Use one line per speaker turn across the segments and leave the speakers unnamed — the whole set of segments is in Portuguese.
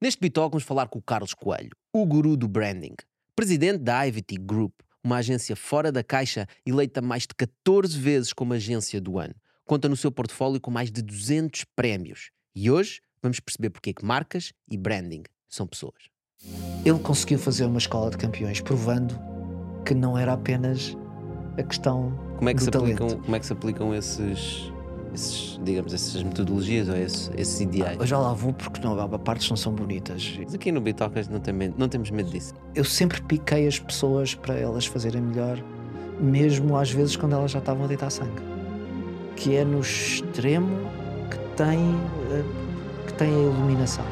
Neste Bitalk vamos falar com o Carlos Coelho, o guru do branding, presidente da Ivity Group, uma agência fora da caixa eleita mais de 14 vezes como agência do ano. Conta no seu portfólio com mais de 200 prémios. E hoje vamos perceber porque é que marcas e branding são pessoas.
Ele conseguiu fazer uma escola de campeões provando que não era apenas a questão
Como é que,
do
se
talento.
aplicam, como é que se aplicam esses, esses, digamos, essas metodologias ou esses, esses ideais?
Eu já lá vou porque não, há partes não são bonitas.
Mas aqui no Bitalk não, tem medo- não temos medo disso.
Eu sempre piquei as pessoas para elas fazerem melhor, mesmo às vezes quando elas já estavam a deitar sangue. Que é no extremo que tem, eh, que tem a iluminação.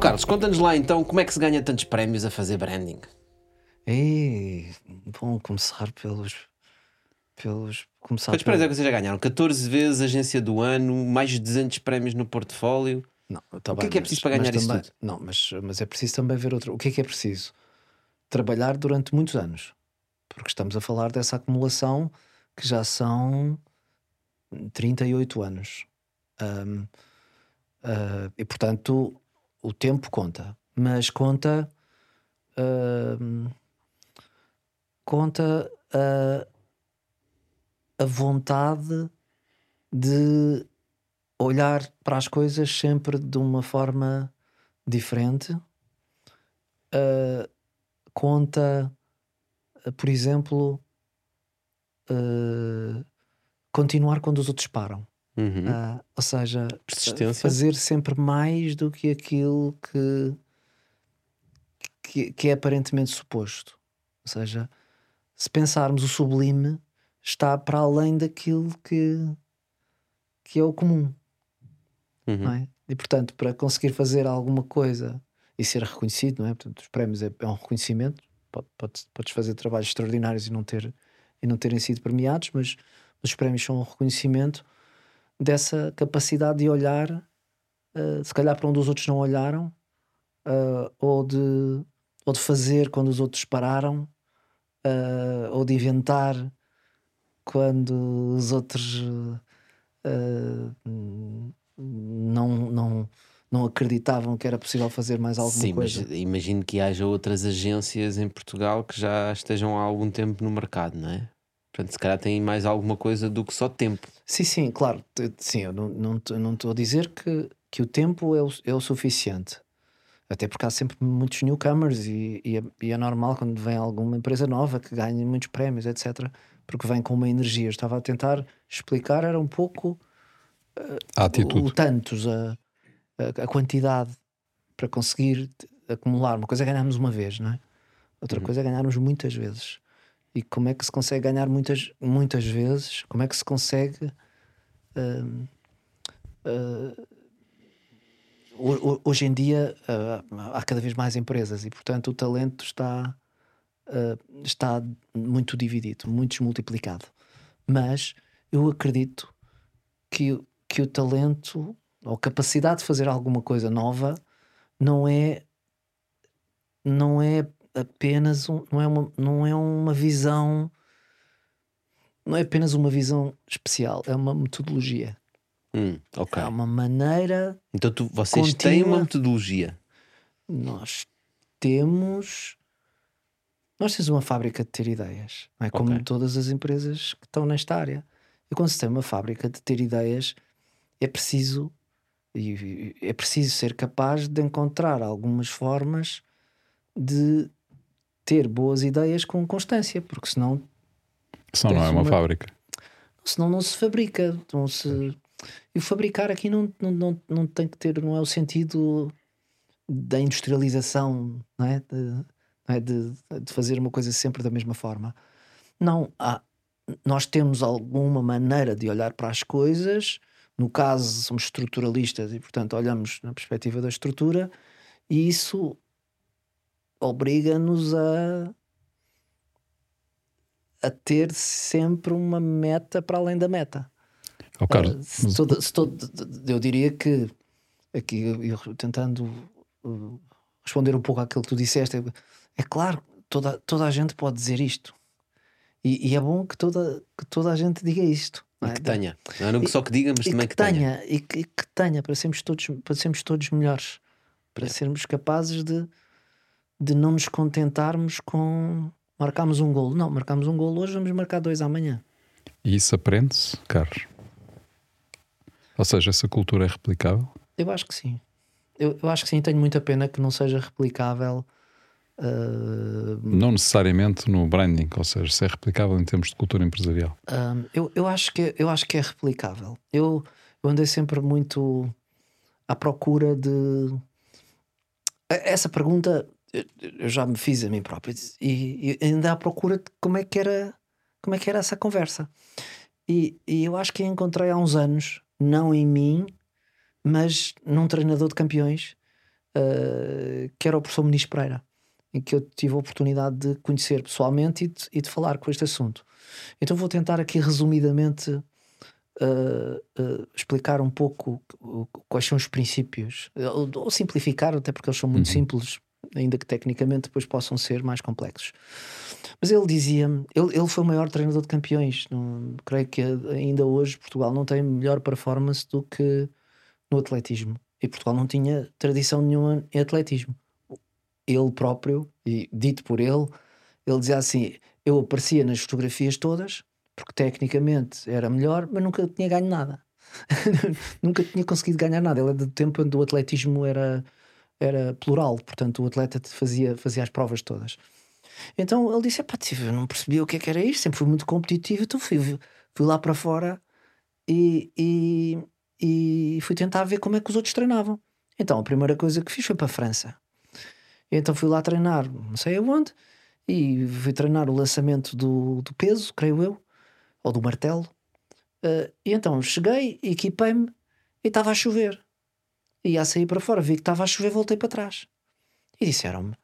Ó Carlos, conta-nos lá então como é que se ganha tantos prémios a fazer branding.
E bom começar pelos. pelos começar
Quantos prémios é que vocês já ganharam? 14 vezes agência do ano, mais de 200 prémios no portfólio.
Não, tá
O que é
bem,
que é
mas-
preciso para
mas
ganhar isso
também-
tudo?
Não, mas, mas é preciso também ver outro. O que é que é preciso? Trabalhar durante muitos anos. Porque estamos a falar dessa acumulação que já são 38 anos. Ahm, ah, e portanto, o tempo conta. Mas conta. ahm, conta a, a vontade de olhar para as coisas sempre de uma forma diferente. Uh, conta, uh, por exemplo, uh, continuar quando os outros param.
Uhum.
Uh, ou seja, fazer sempre mais do que aquilo que, que, que é aparentemente suposto. Ou seja, se pensarmos o sublime, está para além daquilo que, que é o comum
Uhum.
é? E portanto, para conseguir fazer alguma coisa e ser reconhecido, não é? Portanto, os prémios é, é um reconhecimento. Pode, pode- podes fazer trabalhos extraordinários e não, ter, e não terem sido premiados, mas os prémios são um reconhecimento dessa capacidade de olhar, eh, se calhar para onde os outros não olharam, eh, ou, de, ou de fazer quando os outros pararam, eh, ou de inventar quando os outros não, não, não acreditavam que era possível fazer mais alguma
Sim,
coisa.
mas imagino que haja outras agências em Portugal que já estejam há algum tempo no mercado, não é? Portanto, se calhar têm mais alguma coisa do que só tempo.
Sim, sim, claro. Sim, eu não estou não, tô- não estou a dizer que, que o tempo é o, é o suficiente. Até porque há sempre muitos newcomers e, e, é, e é normal quando vem alguma empresa nova que ganha muitos prémios, etc. Porque vem com uma energia. Eu estava a tentar explicar, era um pouco
A
o
atitude.
tantos, a, a, a quantidade para conseguir acumular. Uma coisa é ganharmos uma vez, não é? Outra coisa é ganharmos muitas vezes. E como é que se consegue ganhar muitas, muitas vezes? Como é que se consegue. ho- ho- hoje em dia ah, há cada vez mais empresas e, portanto, o talento está, está muito dividido, muito desmultiplicado. Mas eu acredito que, que o talento ou capacidade de fazer alguma coisa nova não é não é apenas um, não é uma não é uma visão não é apenas uma visão especial é uma metodologia
Hum, ok.
é uma maneira
Então tu- vocês têm
Contínua.
uma metodologia.
nós temos nós temos uma fábrica de ter ideias não é como
Ok.
todas as empresas que estão nesta área e quando se tem uma fábrica de ter ideias é preciso e é preciso ser capaz de encontrar algumas formas de ter boas ideias com constância porque senão
Senão não é uma
uma-
fábrica.
senão não se fabrica. Não se... E o fabricar aqui não, não, não, não tem que ter, não é o sentido da industrialização, não é? De, não é? de, de fazer uma coisa sempre da mesma forma. Não, há, nós temos alguma maneira de olhar para as coisas. No caso, somos estruturalistas e, portanto, olhamos na perspectiva da estrutura, e isso obriga-nos a a ter sempre uma meta para além da meta.
Carlos,
Uh, se toda- se todo- eu diria que aqui eu, tentando uh, responder um pouco àquilo que tu disseste, é, é claro, toda, toda a gente pode dizer isto. E, e, é bom que toda, que toda a gente diga isto.
E é? que tenha. Não, só que diga, mas também que, que tenha.
tenha. E, que, e que tenha, para sermos todos, para sermos todos melhores. Para sermos capazes de, de não nos contentarmos com marcarmos um golo. Não, marcamos um golo hoje, vamos marcar dois amanhã.
E isso aprende-se, Carlos? Ou seja, essa cultura é replicável?
Eu acho que sim. Eu, eu acho que sim. Tenho muita pena que não seja replicável. Uh...
Não necessariamente no branding, ou seja, se é replicável em termos de cultura empresarial.
Uh, eu, eu, acho que, eu acho que é replicável. Eu, eu andei sempre muito à procura de. Essa pergunta eu já me fiz a mim próprio e, e ainda à procura de como é que era como é que era essa conversa e, e eu acho que encontrei há uns anos não em mim mas num treinador de campeões uh, que era o professor Muniz Pereira em que eu tive a oportunidade de conhecer pessoalmente e de, e de falar com este assunto então vou tentar aqui resumidamente uh, uh, explicar um pouco quais são os princípios ou, ou simplificar até porque eles são muito uhum. simples ainda que tecnicamente depois possam ser mais complexos. Mas ele dizia-me, ele, ele foi o maior treinador de campeões. Não, creio que ainda hoje Portugal não tem melhor performance do que no atletismo. E Portugal não tinha tradição nenhuma em atletismo. Ele próprio, e dito por ele, ele dizia assim: Eu aparecia nas fotografias todas, porque tecnicamente era melhor, mas nunca tinha ganho nada. nunca tinha conseguido ganhar nada. Ele é do tempo onde o atletismo era era plural, portanto o atleta fazia, fazia as provas todas. Então ele disse: Pá, eu não percebia o que, é que era isto, sempre fui muito competitivo, então fui, fui lá para fora e, e, e fui tentar ver como é que os outros treinavam. Então a primeira coisa que fiz foi para a França. Então fui lá treinar, não sei aonde, e fui treinar o lançamento do, do peso, creio eu, ou do martelo. Uh, e então cheguei, equipei-me e estava a chover ia a sair para fora, vi que estava a chover, voltei para trás. E disseram-me: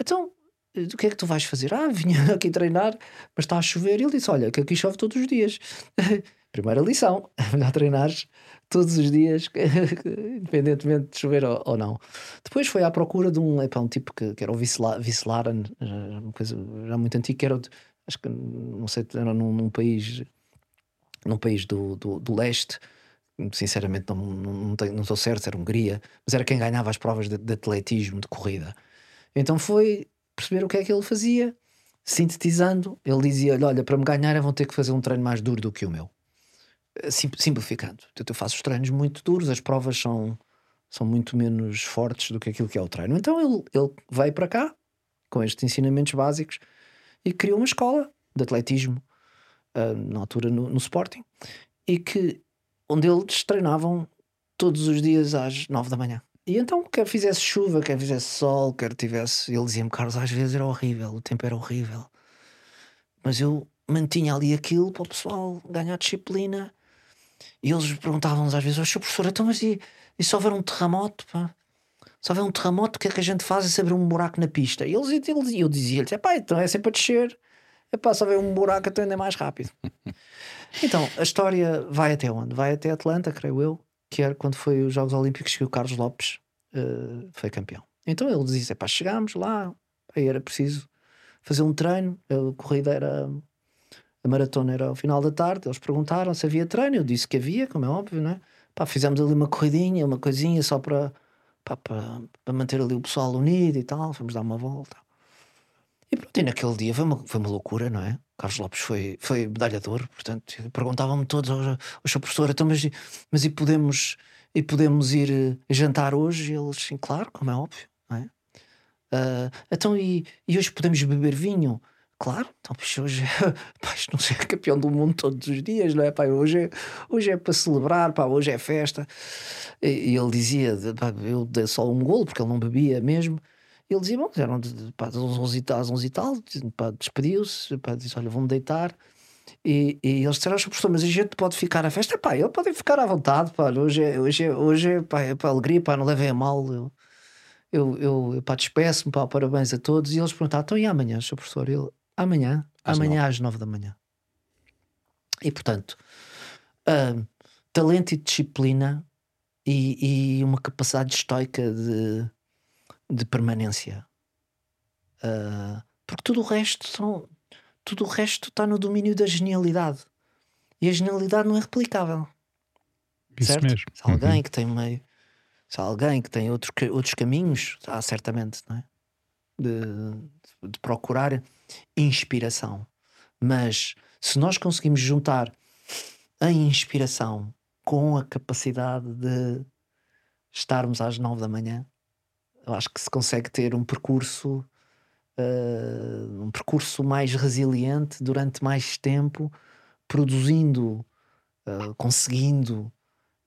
Então, o que é que tu vais fazer? Ah, vinha aqui treinar, mas está a chover. E ele disse: Olha, que aqui chove todos os dias. Primeira lição: é melhor treinares todos os dias, independentemente de chover ou, não. Depois foi à procura de um, é, um tipo que, que era o Vicelaran, uma coisa já muito antiga, que era, acho que não sei, era num, num país, num país do, do, do leste sinceramente não, não, não, não estou certo era Hungria, mas era quem ganhava as provas de, de, atletismo, de corrida. Então foi perceber o que é que ele fazia, sintetizando, ele dizia: Olha, para me ganhar vão ter que fazer um treino mais duro do que o meu. Eh, sim, simplificando, eu faço os treinos muito duros, as provas são, são muito menos fortes do que aquilo que é o treino. Então ele, ele veio para cá com estes ensinamentos básicos e criou uma escola de atletismo, uh, na altura no, no Sporting, e que onde eles treinavam todos os dias às nove da manhã. E então, quer fizesse chuva, quer fizesse sol, quer tivesse. Ele dizia-me, Carlos, às vezes era horrível, o tempo era horrível. Mas eu mantinha ali aquilo para o pessoal ganhar disciplina. E eles perguntavam-nos às vezes, oh, professor, então, mas e, e se houver um terremoto, pá? Se houver um terremoto, o que é que a gente faz? É se abrir um buraco na pista. E eles, eles, eu dizia-lhes, é pá, então é sempre a descer. É pá, se houver um buraco, então ainda é mais rápido. Então, a história vai até onde? Vai até Atlanta, creio eu, que era quando foi os Jogos Olímpicos que o Carlos Lopes uh, foi campeão. Então ele dizia: pá, chegámos lá, aí era preciso fazer um treino, a corrida era. A maratona era ao final da tarde, eles perguntaram se havia treino, eu disse que havia, como é óbvio, né? Pá, fizemos ali uma corridinha, uma coisinha só para, para, para manter ali o pessoal unido e tal, fomos dar uma volta. E pronto, e naquele dia foi uma, foi uma loucura, não é? Carlos Lopes foi, foi medalhador, portanto, perguntavam-me todos, ao seu professor, então, mas, mas e podemos, e podemos ir eh, jantar hoje? E eles, sim, claro, como é óbvio, não é? Uh, então, e, e hoje podemos beber vinho? Claro, então, hoje é, pá, não sei, é campeão do mundo todos os dias, não é? Pá, hoje, é, hoje é para celebrar, pá, hoje é festa. E, e ele dizia, pá, eu dei só um golo, porque ele não bebia mesmo. Ele dizia, bom, eram de, pá, às 11 e tal, às 11 tal despediu-se, disse, olha, vou-me deitar. E, e eles disseram, professor, mas a gente pode ficar à festa? Pá, ele pode ficar à vontade, pá, hoje é, hoje é, hoje é, pá, é para alegria, pá, não levem a mal. Eu, eu, eu, eu pá, despeço-me, pá, parabéns a todos. E eles perguntaram, então e amanhã, Sr. Professor? Ele, amanhã, às amanhã nove. às 9 da manhã. E portanto, uh, talento e disciplina e, e uma capacidade estoica de, de permanência. Uh, porque tudo o resto são, tudo o resto está no domínio da genialidade. E a genialidade não é replicável.
Isso
certo?
mesmo.
Se alguém
Uhum.
que tem meio. Se alguém que tem outro, ca- outros caminhos, há certamente, não é? De, de procurar inspiração. Mas se nós conseguimos juntar a inspiração com a capacidade de estarmos às nove da manhã, eu acho que se consegue ter um percurso eh, um percurso mais resiliente durante mais tempo, produzindo, eh, conseguindo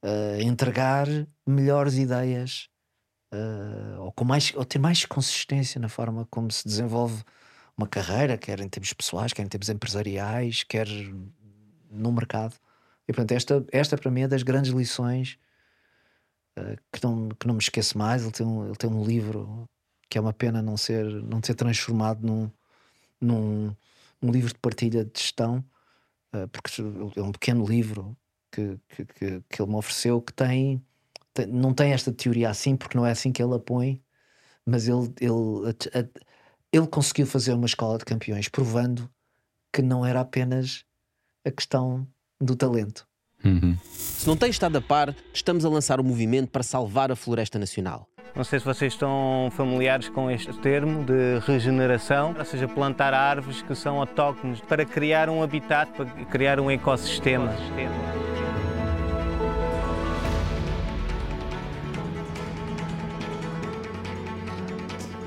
eh, entregar melhores ideias ou, com mais, ou ter mais consistência na forma como se desenvolve uma carreira, quer em termos pessoais, quer em termos empresariais, quer no mercado. E portanto, esta, esta para mim é das grandes lições que, não, que não me esqueço mais. Ele tem um, ele tem um livro que é uma pena não ser, não ser transformado num, num, num livro de partilha de gestão, eh, porque é um pequeno livro que, que, que, que ele me ofereceu que tem, tem- não tem esta teoria assim, porque não é assim que ele a põe, mas ele, ele, ele conseguiu fazer uma escola de campeões provando que não era apenas a questão do talento.
Uhum.
Se não tem estado a par, estamos a lançar um movimento para salvar a floresta nacional.
Não sei se vocês estão familiares com este termo de regeneração, ou seja, plantar árvores que são autóctones para criar um habitat, para criar um ecossistema.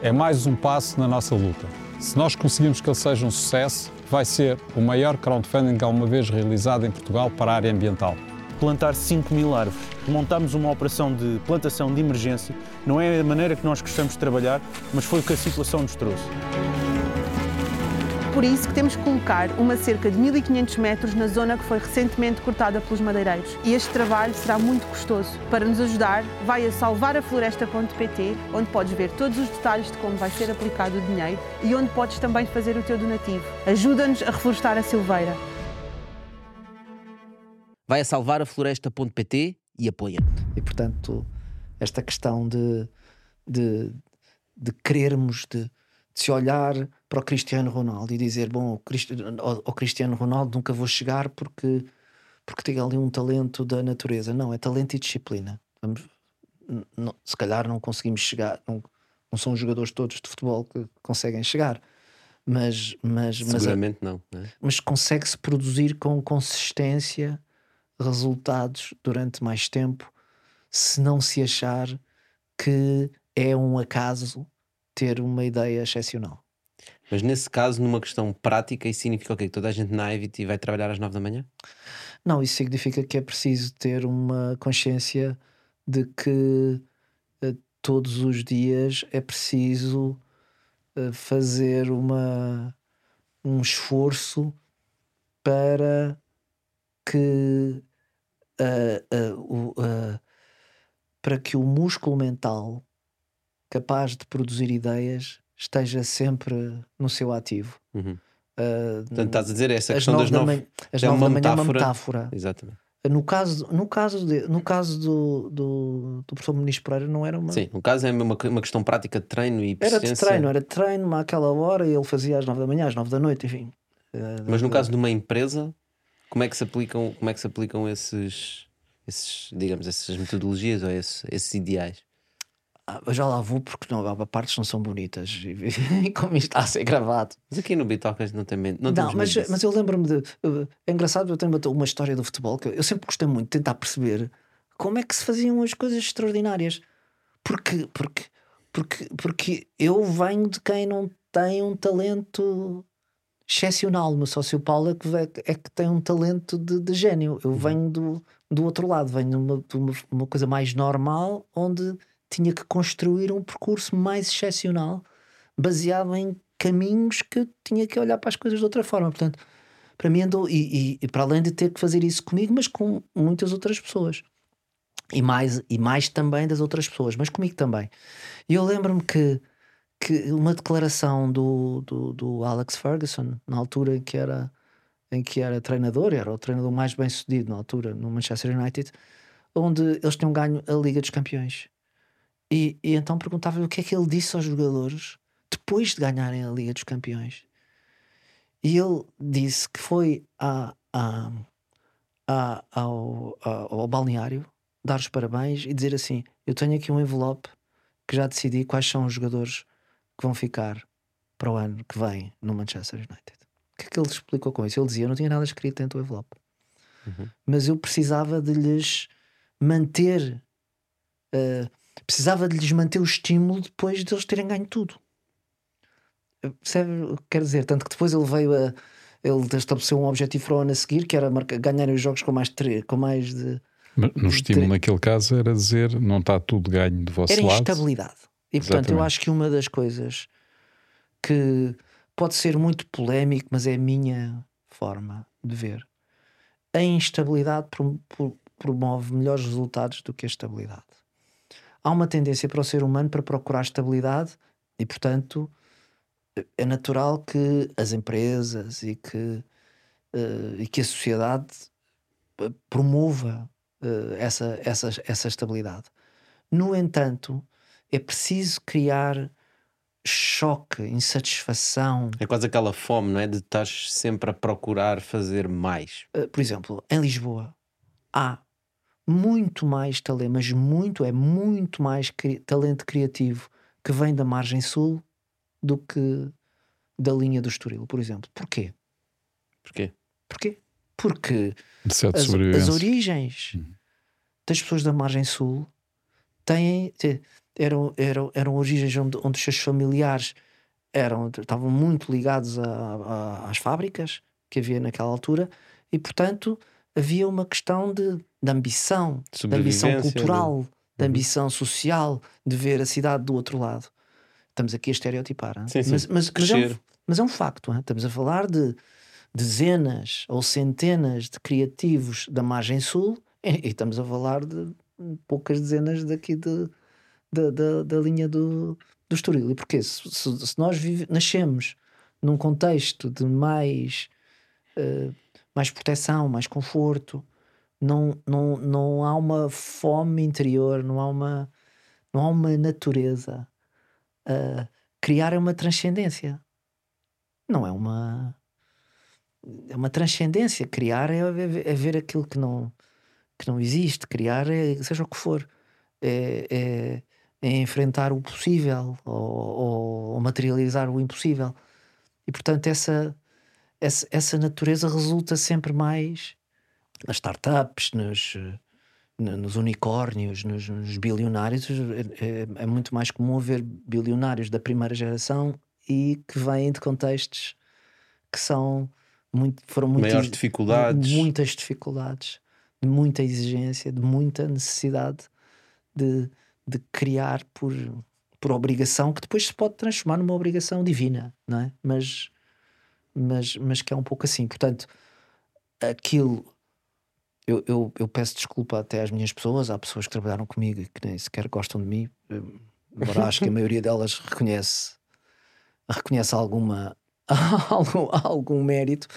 É mais um passo na nossa luta. Se nós conseguimos que ele seja um sucesso, vai ser o maior crowdfunding alguma vez realizado em Portugal para a área ambiental.
plantar 5 mil árvores. Montámos uma operação de plantação de emergência. Não é a maneira que nós gostamos de trabalhar, mas foi o que a situação nos trouxe.
Por isso que temos que colocar uma cerca de 1500 metros na zona que foi recentemente cortada pelos madeireiros. E este trabalho será muito custoso. Para nos ajudar, vai a salvarafloresta.pt, onde podes ver todos os detalhes de como vai ser aplicado o dinheiro e onde podes também fazer o teu donativo. Ajuda-nos a reflorestar a Silveira.
Vai a salvarafloresta.pt e apoia.
E portanto, esta questão de, de, de querermos, de, de se olhar para o Cristiano Ronaldo e dizer: Bom, o Cristiano Ronaldo nunca vou chegar porque, porque tem ali um talento da natureza. Não, é talento e disciplina. Vamos, não- se calhar não conseguimos chegar, não, não são os jogadores todos de futebol que conseguem chegar. Mas, mas, mas, a-
Seguramente não. não é?
mas consegue-se produzir com consistência resultados durante mais tempo se não se achar que é um acaso ter uma ideia excepcional.
Mas nesse caso, numa questão prática, isso significa o quê? Que toda a gente na Ivy vai trabalhar às 9 da manhã?
Não, isso significa que é preciso ter uma consciência de que eh, todos os dias é preciso eh, fazer uma, um esforço para que eh, para que o músculo mental capaz de produzir ideias esteja sempre no seu ativo.
Uhum.
Eh,
Portanto, estás a dizer essa
às
questão
nove
das
da
9.
manhã, às
é
nove
uma
da manhã é uma
metáfora.
metáfora.
Exatamente.
No caso, no caso, de, no caso do, do, do professor Muniz Pereira, não era uma.
Sim, no caso é uma, uma questão prática de treino e
Era de treino, era de treino àquela hora e ele fazia às nove da manhã, às nove da noite, enfim. Eh,
Mas no caso de uma empresa, como é que se aplicam, como é que se aplicam esses, esses digamos, essas metodologias ou esses, esses ideais?
Ah, já lá vou porque não, há partes não são bonitas e, como isto está a ser gravado.
Mas aqui no Bitocas não tem medo. Não,
Não,
temos
mas,
medo
mas eu lembro-me de. eh, É engraçado, eu tenho uma, história do futebol que eu, sempre gostei muito de tentar perceber como é que se faziam as coisas extraordinárias. Porque, porque, porque, porque eu venho de quem não tem um talento excepcional. O meu sócio Paulo é que, é que tem um talento de, de gênio. Eu venho do, do outro lado, venho de uma, de uma coisa mais normal, onde tinha que construir um percurso mais excepcional, baseado em caminhos que tinha que olhar para as coisas de outra forma. Portanto, para mim andou, e, e- e para além de ter que fazer isso comigo, mas com muitas outras pessoas. E mais, e mais também das outras pessoas, mas comigo também. E eu lembro-me que, que uma declaração do, do, do Alex Ferguson, na altura em que era em que era treinador, era o treinador mais bem sucedido na altura no Manchester United, onde eles tinham ganho a Liga dos Campeões. E, e então perguntava-lhe o que é que ele disse aos jogadores depois de ganharem a Liga dos Campeões. E ele disse que foi a, a, a, ao, ao, balneário dar os parabéns e dizer assim: Eu tenho aqui um envelope que já decidi quais são os jogadores que vão ficar para o ano que vem no Manchester United. O que é que ele explicou com isso? Ele dizia: Eu não tinha nada escrito dentro do envelope, mas eu precisava de lhes manter, uh, precisava de lhes manter o estímulo depois de eles terem ganho tudo. Percebe o que quer dizer? Tanto que depois ele veio a. Ele estabeleceu um objetivo para o ano a seguir, que era marcar, ganhar os jogos com mais, tre- com mais de.
Mas no estímulo naquele caso era dizer não está tudo ganho do vosso
Era
lado.
instabilidade. E portanto, eu acho que uma das coisas que pode ser muito polémico, mas é a minha forma de ver. A instabilidade pro- pro- promove melhores resultados do que a estabilidade. Há uma tendência para o ser humano para procurar estabilidade e, portanto, é natural que as empresas e que, eh, e que a sociedade eh, promova eh, essa, essa, essa estabilidade. No entanto, é preciso criar choque, insatisfação.
É quase aquela fome, não é? De estás sempre a procurar fazer mais.
Uh, por exemplo, em Lisboa há muito mais talento, mas muito, é muito mais cri- talento criativo que vem da margem sul do que da linha do Estoril, por exemplo. Porquê?
Porquê?
Porquê? Porque as, as origens das pessoas da margem sul têm eram, eram, eram origens onde, onde os seus familiares eram, estavam muito ligados a- a- às fábricas que havia naquela altura e portanto havia uma questão de, de ambição,
De
de ambição cultural, de
Uhum.
ambição social, de ver a cidade do outro lado. Estamos aqui a estereotipar, hein?
Sim, sim.
Mas, mas, mas, é um, mas é um facto. hein? Estamos a falar de dezenas ou centenas de criativos da margem sul e, e estamos a falar de poucas dezenas daqui de, da, da, da linha do, do Estoril. E porquê? Se, se- se nós vive- nascemos num contexto de mais, eh, mais proteção, mais conforto, não, não, não há uma fome interior, não há uma, não há uma natureza. a criar é uma transcendência. Não é uma. É uma transcendência. Criar é, ver- é ver aquilo que não, que não existe. Criar é seja o que for. É, é, é enfrentar o possível ou, ou- ou materializar o impossível. E portanto, essa, essa, essa natureza resulta sempre mais nas startups, nos, eh, no- nos unicórnios, nos, nos bilionários. É, é- é muito mais comum haver bilionários da primeira geração e que vêm de contextos que são muito, foram muito
Maiores dificuldades.
muitas dificuldades, de muita exigência, de muita necessidade de, de criar por, por obrigação, que depois se pode transformar numa obrigação divina, não é? Mas, mas, mas que é um pouco assim. Portanto, aquilo. Eu, eu, eu peço desculpa até às minhas pessoas, há pessoas que trabalharam comigo e que nem sequer gostam de mim, eh, embora acho que a maioria delas reconhece, reconhece alguma, algum, algum mérito,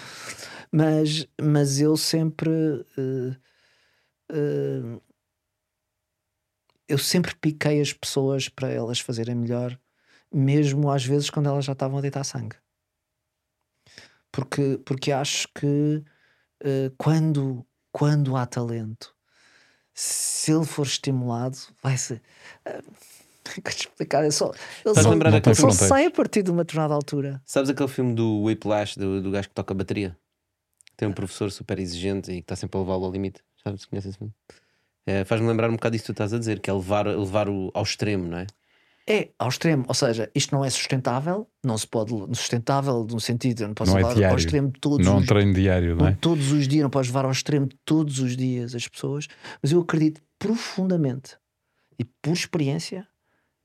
mas, mas eu sempre. eh, eh, eu sempre piquei as pessoas para elas fazerem melhor, mesmo às vezes quando elas já estavam a deitar sangue. Porque, porque acho que eh, quando, quando há talento, se ele for estimulado, vai ser. eh, te explicar? É só, ele só,
lembrar
tem
só sai a partir de uma determinada altura.
Sabes aquele filme do Whiplash, do, do gajo que toca bateria? Tem um professor super exigente e que está sempre a levá-lo ao limite. Sabes se conheces esse filme? É, Faz-me lembrar um bocado disso que tu estás a dizer, que é levar, levar o, ao extremo, não é?
É ao extremo, ou seja, isto não é sustentável, não se pode sustentável no sentido, eu não posso
Não é
levar ao
diário.
extremo todos
Não é
os
treino diário, não é?
todos os dias, não podes levar ao extremo todos os dias as pessoas, mas eu acredito profundamente e por experiência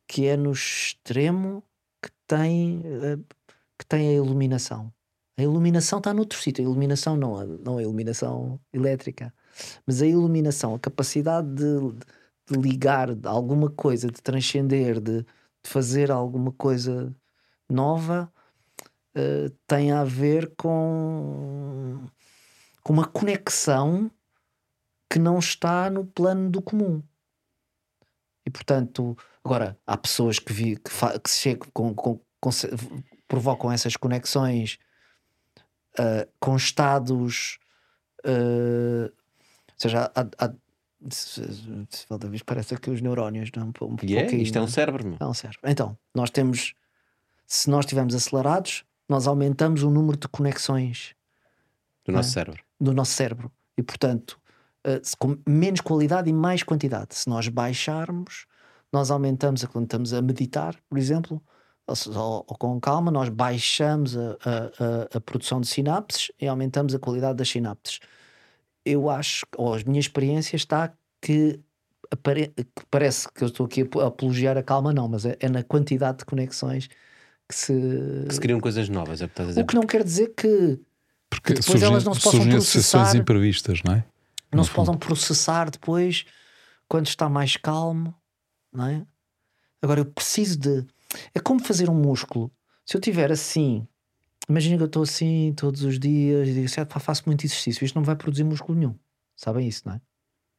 que é no extremo que tem, eh, que tem a iluminação. A iluminação está noutro sítio, a iluminação não, não a iluminação elétrica, mas a iluminação, a capacidade de, de ligar alguma coisa, de transcender, de, de fazer alguma coisa nova, eh, tem a ver com, com uma conexão que não está no plano do comum. E portanto, agora há pessoas que, vi, que, que se chegam com, com- com provocam essas conexões ah, com estados, ah, ou seja, há, há, se- se- se- cada vez parece que os neurónios não um pouco
E é, isto é
não
um cérebro, meu.
é um cérebro. Então, nós temos, se nós estivermos acelerados, nós aumentamos o número de conexões
Do nosso
É.
cérebro.
do nosso cérebro e, portanto, se- com menos qualidade e mais quantidade. Se nós baixarmos, nós aumentamos a- quando estamos a meditar, por exemplo, ou- ou com calma, nós baixamos a, a- a- a produção de sinapses e aumentamos a qualidade das sinapses. Eu acho, ou a minha experiência está que, apare- que parece que eu estou aqui a ap- a apologiar a calma, não, mas é, é na quantidade de conexões que se.
Que se criam coisas novas, é o que estás a dizer.
O que não quer dizer que
Porque
depois
surgem,
elas não se possam processar.
imprevistas, não é?
não
No
se
fundo.
possam processar depois quando está mais calmo, não é? Agora eu preciso de. É como fazer um músculo. Se eu tiver assim, imagina que eu estou assim todos os dias e digo assim, "Ah, faço muito exercício, isto não vai produzir músculo nenhum. Sabem isso, não é?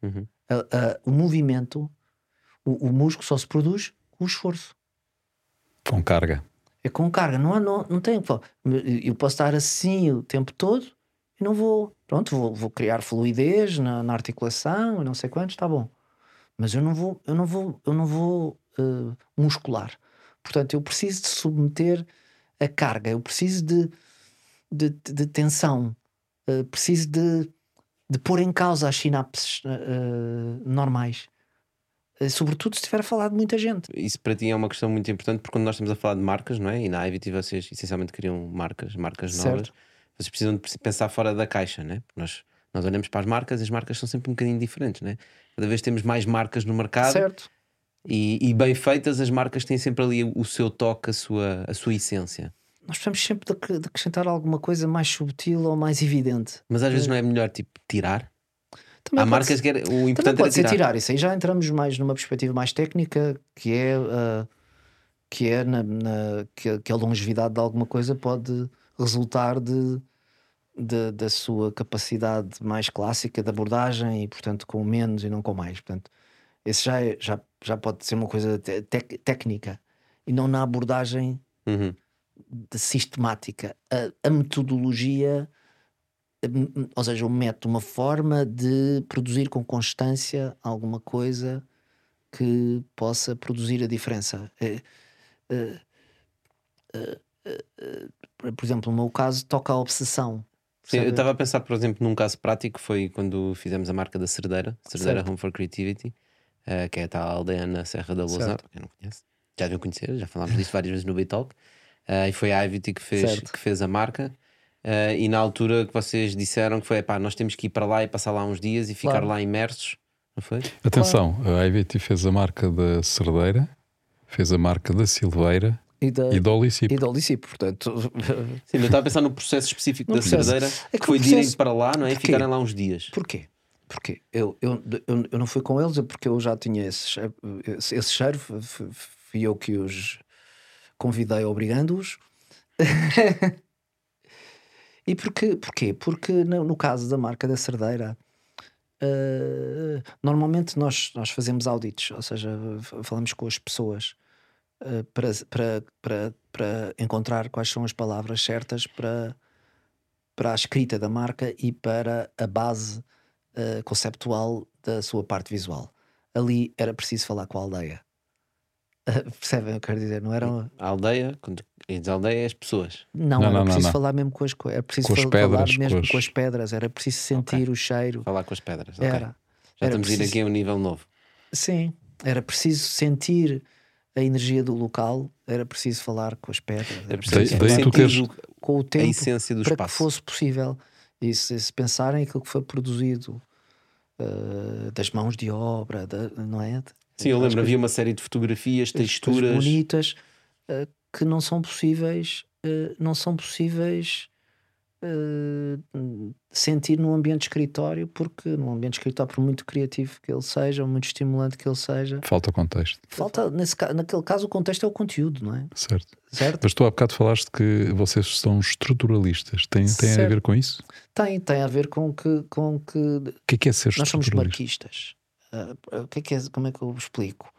Uhum.
A- a- o movimento, o, o músculo só se produz com esforço.
Com carga.
É com carga, não, há- não, não tem. Eu posso estar assim o tempo todo e não vou. Pronto, vou, vou criar fluidez na, na articulação e não sei quantos, está bom. Mas eu não vou, eu não vou, eu não vou eh, muscular. Portanto, eu preciso de submeter a carga, eu preciso de, de, de- tensão, eh, preciso de, de pôr em causa as sinapses eh, normais. Sobretudo se estiver a falar de muita gente.
Isso para ti é uma questão muito importante porque quando nós estamos a falar de marcas, não é? E na IVT vocês essencialmente criam marcas, marcas
Certo.
novas. Vocês precisam de pensar fora da caixa, né? Porque nós, nós olhamos para as marcas e as marcas são sempre um bocadinho diferentes, né? Cada vez temos mais marcas no mercado
Certo?
E, e bem feitas, as marcas têm sempre ali o seu toque, a sua, a sua essência.
nós precisamos sempre de, de acrescentar alguma coisa mais subtil ou mais evidente.
Mas às vezes não é melhor tipo tirar?
Também
Há marcas
ser-
que era- o importante
pode
era
ser
tirar.
tirar. Isso aí já entramos mais numa perspectiva mais técnica, que é, ah, que é na, na- que, a- que a longevidade de alguma coisa pode resultar de, de- da sua capacidade mais clássica de abordagem e, portanto, com menos e não com mais. Portanto, esse já, é- já, já pode ser uma coisa te- tec- técnica e não na abordagem
Uhum.
sistemática. A, a metodologia, hum, ou seja, o método, uma forma de produzir com constância alguma coisa que possa produzir a diferença. É, é, é, é, é, por exemplo, no meu caso, toca a obsessão.
Sim, eu estava a pensar, por exemplo, num caso prático, foi quando fizemos a marca da Cerdeira, Cerdeira
Certo.
Home for Creativity, eh, que é a tal aldeia na Serra da Lousã,
Certo.
para quem não conhece, já deviam conhecer, já falámos disso várias vezes no Bitalk, uh, e foi a Ivity que fez,
Certo.
que fez a marca. eh, e na altura que vocês disseram que foi, pá, nós temos que ir para lá e passar lá uns dias e ficar
Claro.
lá imersos, não foi?
Atenção, a IVT fez a marca da Cerdeira, fez a marca da Silveira
E da,
e da Olicipo.
e da Olicipo, portanto.
Sim, eu estava a pensar no processo específico
No
da
processo.
Cerdeira,
É
que
que
foi
o
de irem
processo-
para lá, não é? E ficarem lá uns dias.
Porquê? Porquê? Eu, eu, eu, eu não fui com eles é porque eu já tinha esse, esse, cheiro, fui eu que os convidei obrigando-os. e porquê? porquê? Porque no, no caso da marca da Cerdeira, eh, normalmente nós, nós fazemos audits, ou seja, falamos com as pessoas eh, para, para, para, para encontrar quais são as palavras certas para, para a escrita da marca e para a base eh, conceptual da sua parte visual. Ali era preciso falar com a aldeia. Percebem o que eu quero dizer? Não era.
A aldeia, quando diz aldeia, é as pessoas.
Não,
Não,
era
não,
preciso
não.
falar mesmo com as coisas. Era preciso
Com
falar
pedras,
mesmo
com as-
com as pedras. Era preciso sentir o cheiro.
Falar com as pedras. ok.
Era.
Já
era
estamos a ir
preciso-
aqui a um nível novo.
Sim. Era preciso sentir a energia do local. Era preciso falar com as pedras. Era preciso
Daí- daí
falar
tu
sentir
teres-
o-
com o
a
tempo
essência do
para
espaço.
que fosse possível. E se, se pensarem aquilo que foi produzido eh, das mãos de obra, da- não é?
Sim, eu lembro, havia uma série de fotografias, texturas.
bonitas eh, que não são possíveis, eh, não são possíveis eh, sentir num ambiente de escritório, porque num ambiente de escritório, por muito criativo que ele seja, ou muito estimulante que ele seja,
Falta contexto,
falta, nesse, naquele caso, o contexto é o conteúdo, não é?
certo?
Certo?
Mas tu há bocado falaste que vocês são estruturalistas. Tem, tem a ver com isso?
Tem, tem a ver com que, com que
O que é que é ser
nós somos marquistas. O que é que é, como é que eu explico?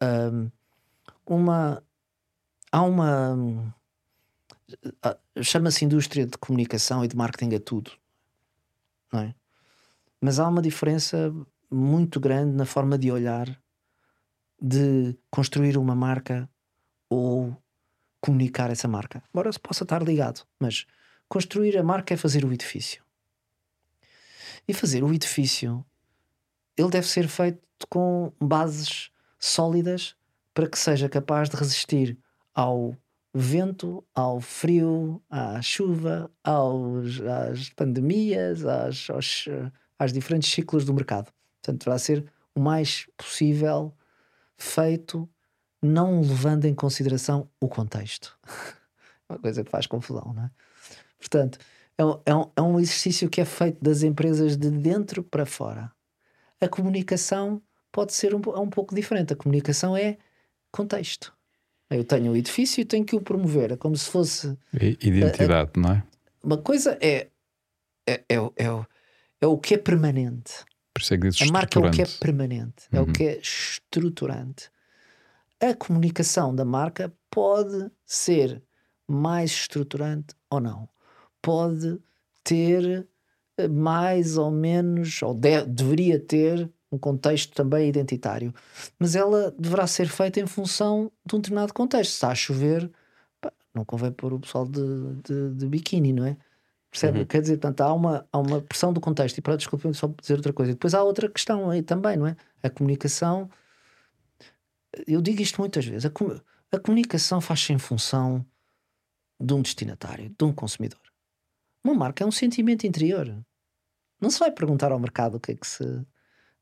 Ahm, uma há uma chama-se indústria de comunicação e de marketing a tudo, não é? Mas há uma diferença muito grande na forma de olhar de construir uma marca ou comunicar essa marca. Embora se possa estar ligado, mas construir a marca é fazer o edifício. E fazer o edifício, ele deve ser feito com bases sólidas para que seja capaz de resistir ao vento, ao frio, à chuva, aos, às pandemias, às, aos, eh, às diferentes ciclos do mercado. Portanto, vai ser o mais possível feito, não levando em consideração o contexto. Uma coisa que faz confusão, não é? Portanto, é um, é um- é um exercício que é feito das empresas de dentro para fora. A comunicação pode ser um, é um pouco diferente. A comunicação é contexto. Eu tenho um edifício e tenho que o promover. É como se fosse.
Identidade, não é?
Uma coisa é. É, é, o- é, o- é o que é permanente.
Por isso é que
A marca é o que é permanente, é o
Uhum.
que é estruturante. A comunicação da marca pode ser mais estruturante ou não. Pode ter eh, mais ou menos, ou de- deveria ter, um contexto também identitário. Mas ela deverá ser feita em função de um determinado contexto. Se está a chover, pá, não convém pôr o pessoal de, de, de biquíni, não é? Percebe?
Uhum.
Quer dizer, portanto, há uma, há uma pressão do contexto. E para desculpem só dizer outra coisa. E depois há outra questão aí também, não é? A comunicação. Eu digo isto muitas vezes. A, comu- a comunicação faz-se em função de um destinatário, de um consumidor. Uma marca é um sentimento interior. Não se vai perguntar ao mercado o que é que se,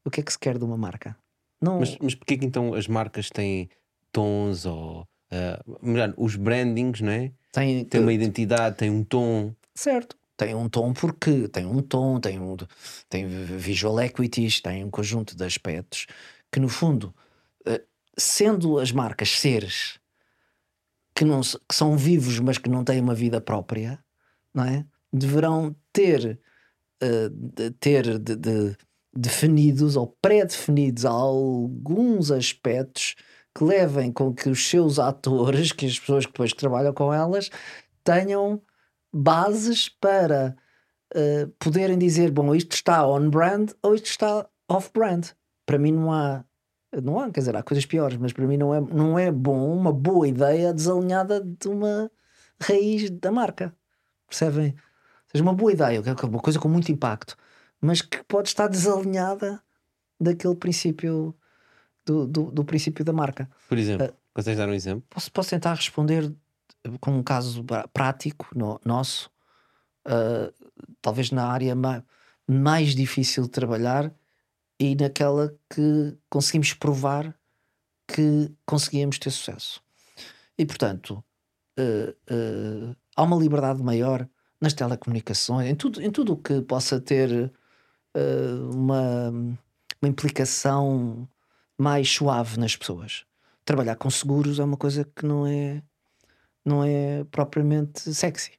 o que é que se quer de uma marca. Não,
Mas, mas porquê que então as marcas têm tons ou. ah, melhor, os brandings, não é?
tem,
Tem uma identidade, tem um tom.
Certo. Tem um tom porque tem um tom, tem um tem visual equities, tem um conjunto de aspectos que no fundo, eh, sendo as marcas seres que, não, que são vivos mas que não têm uma vida própria, não é? Deverão ter de- ter de, de- definidos ou pré-definidos alguns aspectos que levem com que os seus atores, que as pessoas que depois trabalham com elas, tenham bases para eh, poderem dizer: bom, isto está on-brand ou isto está off-brand. Para mim não há, não há, quer dizer, há coisas piores, mas para mim não é, não é bom uma boa ideia desalinhada de uma raiz da marca. Percebem? Ou seja, uma boa ideia, é uma coisa com muito impacto, mas que pode estar desalinhada daquele princípio do, do, do princípio da marca.
Por exemplo, consegues dar um exemplo?
Posso, posso tentar responder com um caso prá- prático no- nosso, ah, talvez na área ma- mais difícil de trabalhar e naquela que conseguimos provar que conseguíamos ter sucesso. E portanto, ah, ah, há uma liberdade maior nas telecomunicações, em tudo, em tudo o que possa ter uma, uma implicação mais suave nas pessoas trabalhar com seguros é uma coisa que não é não é propriamente sexy.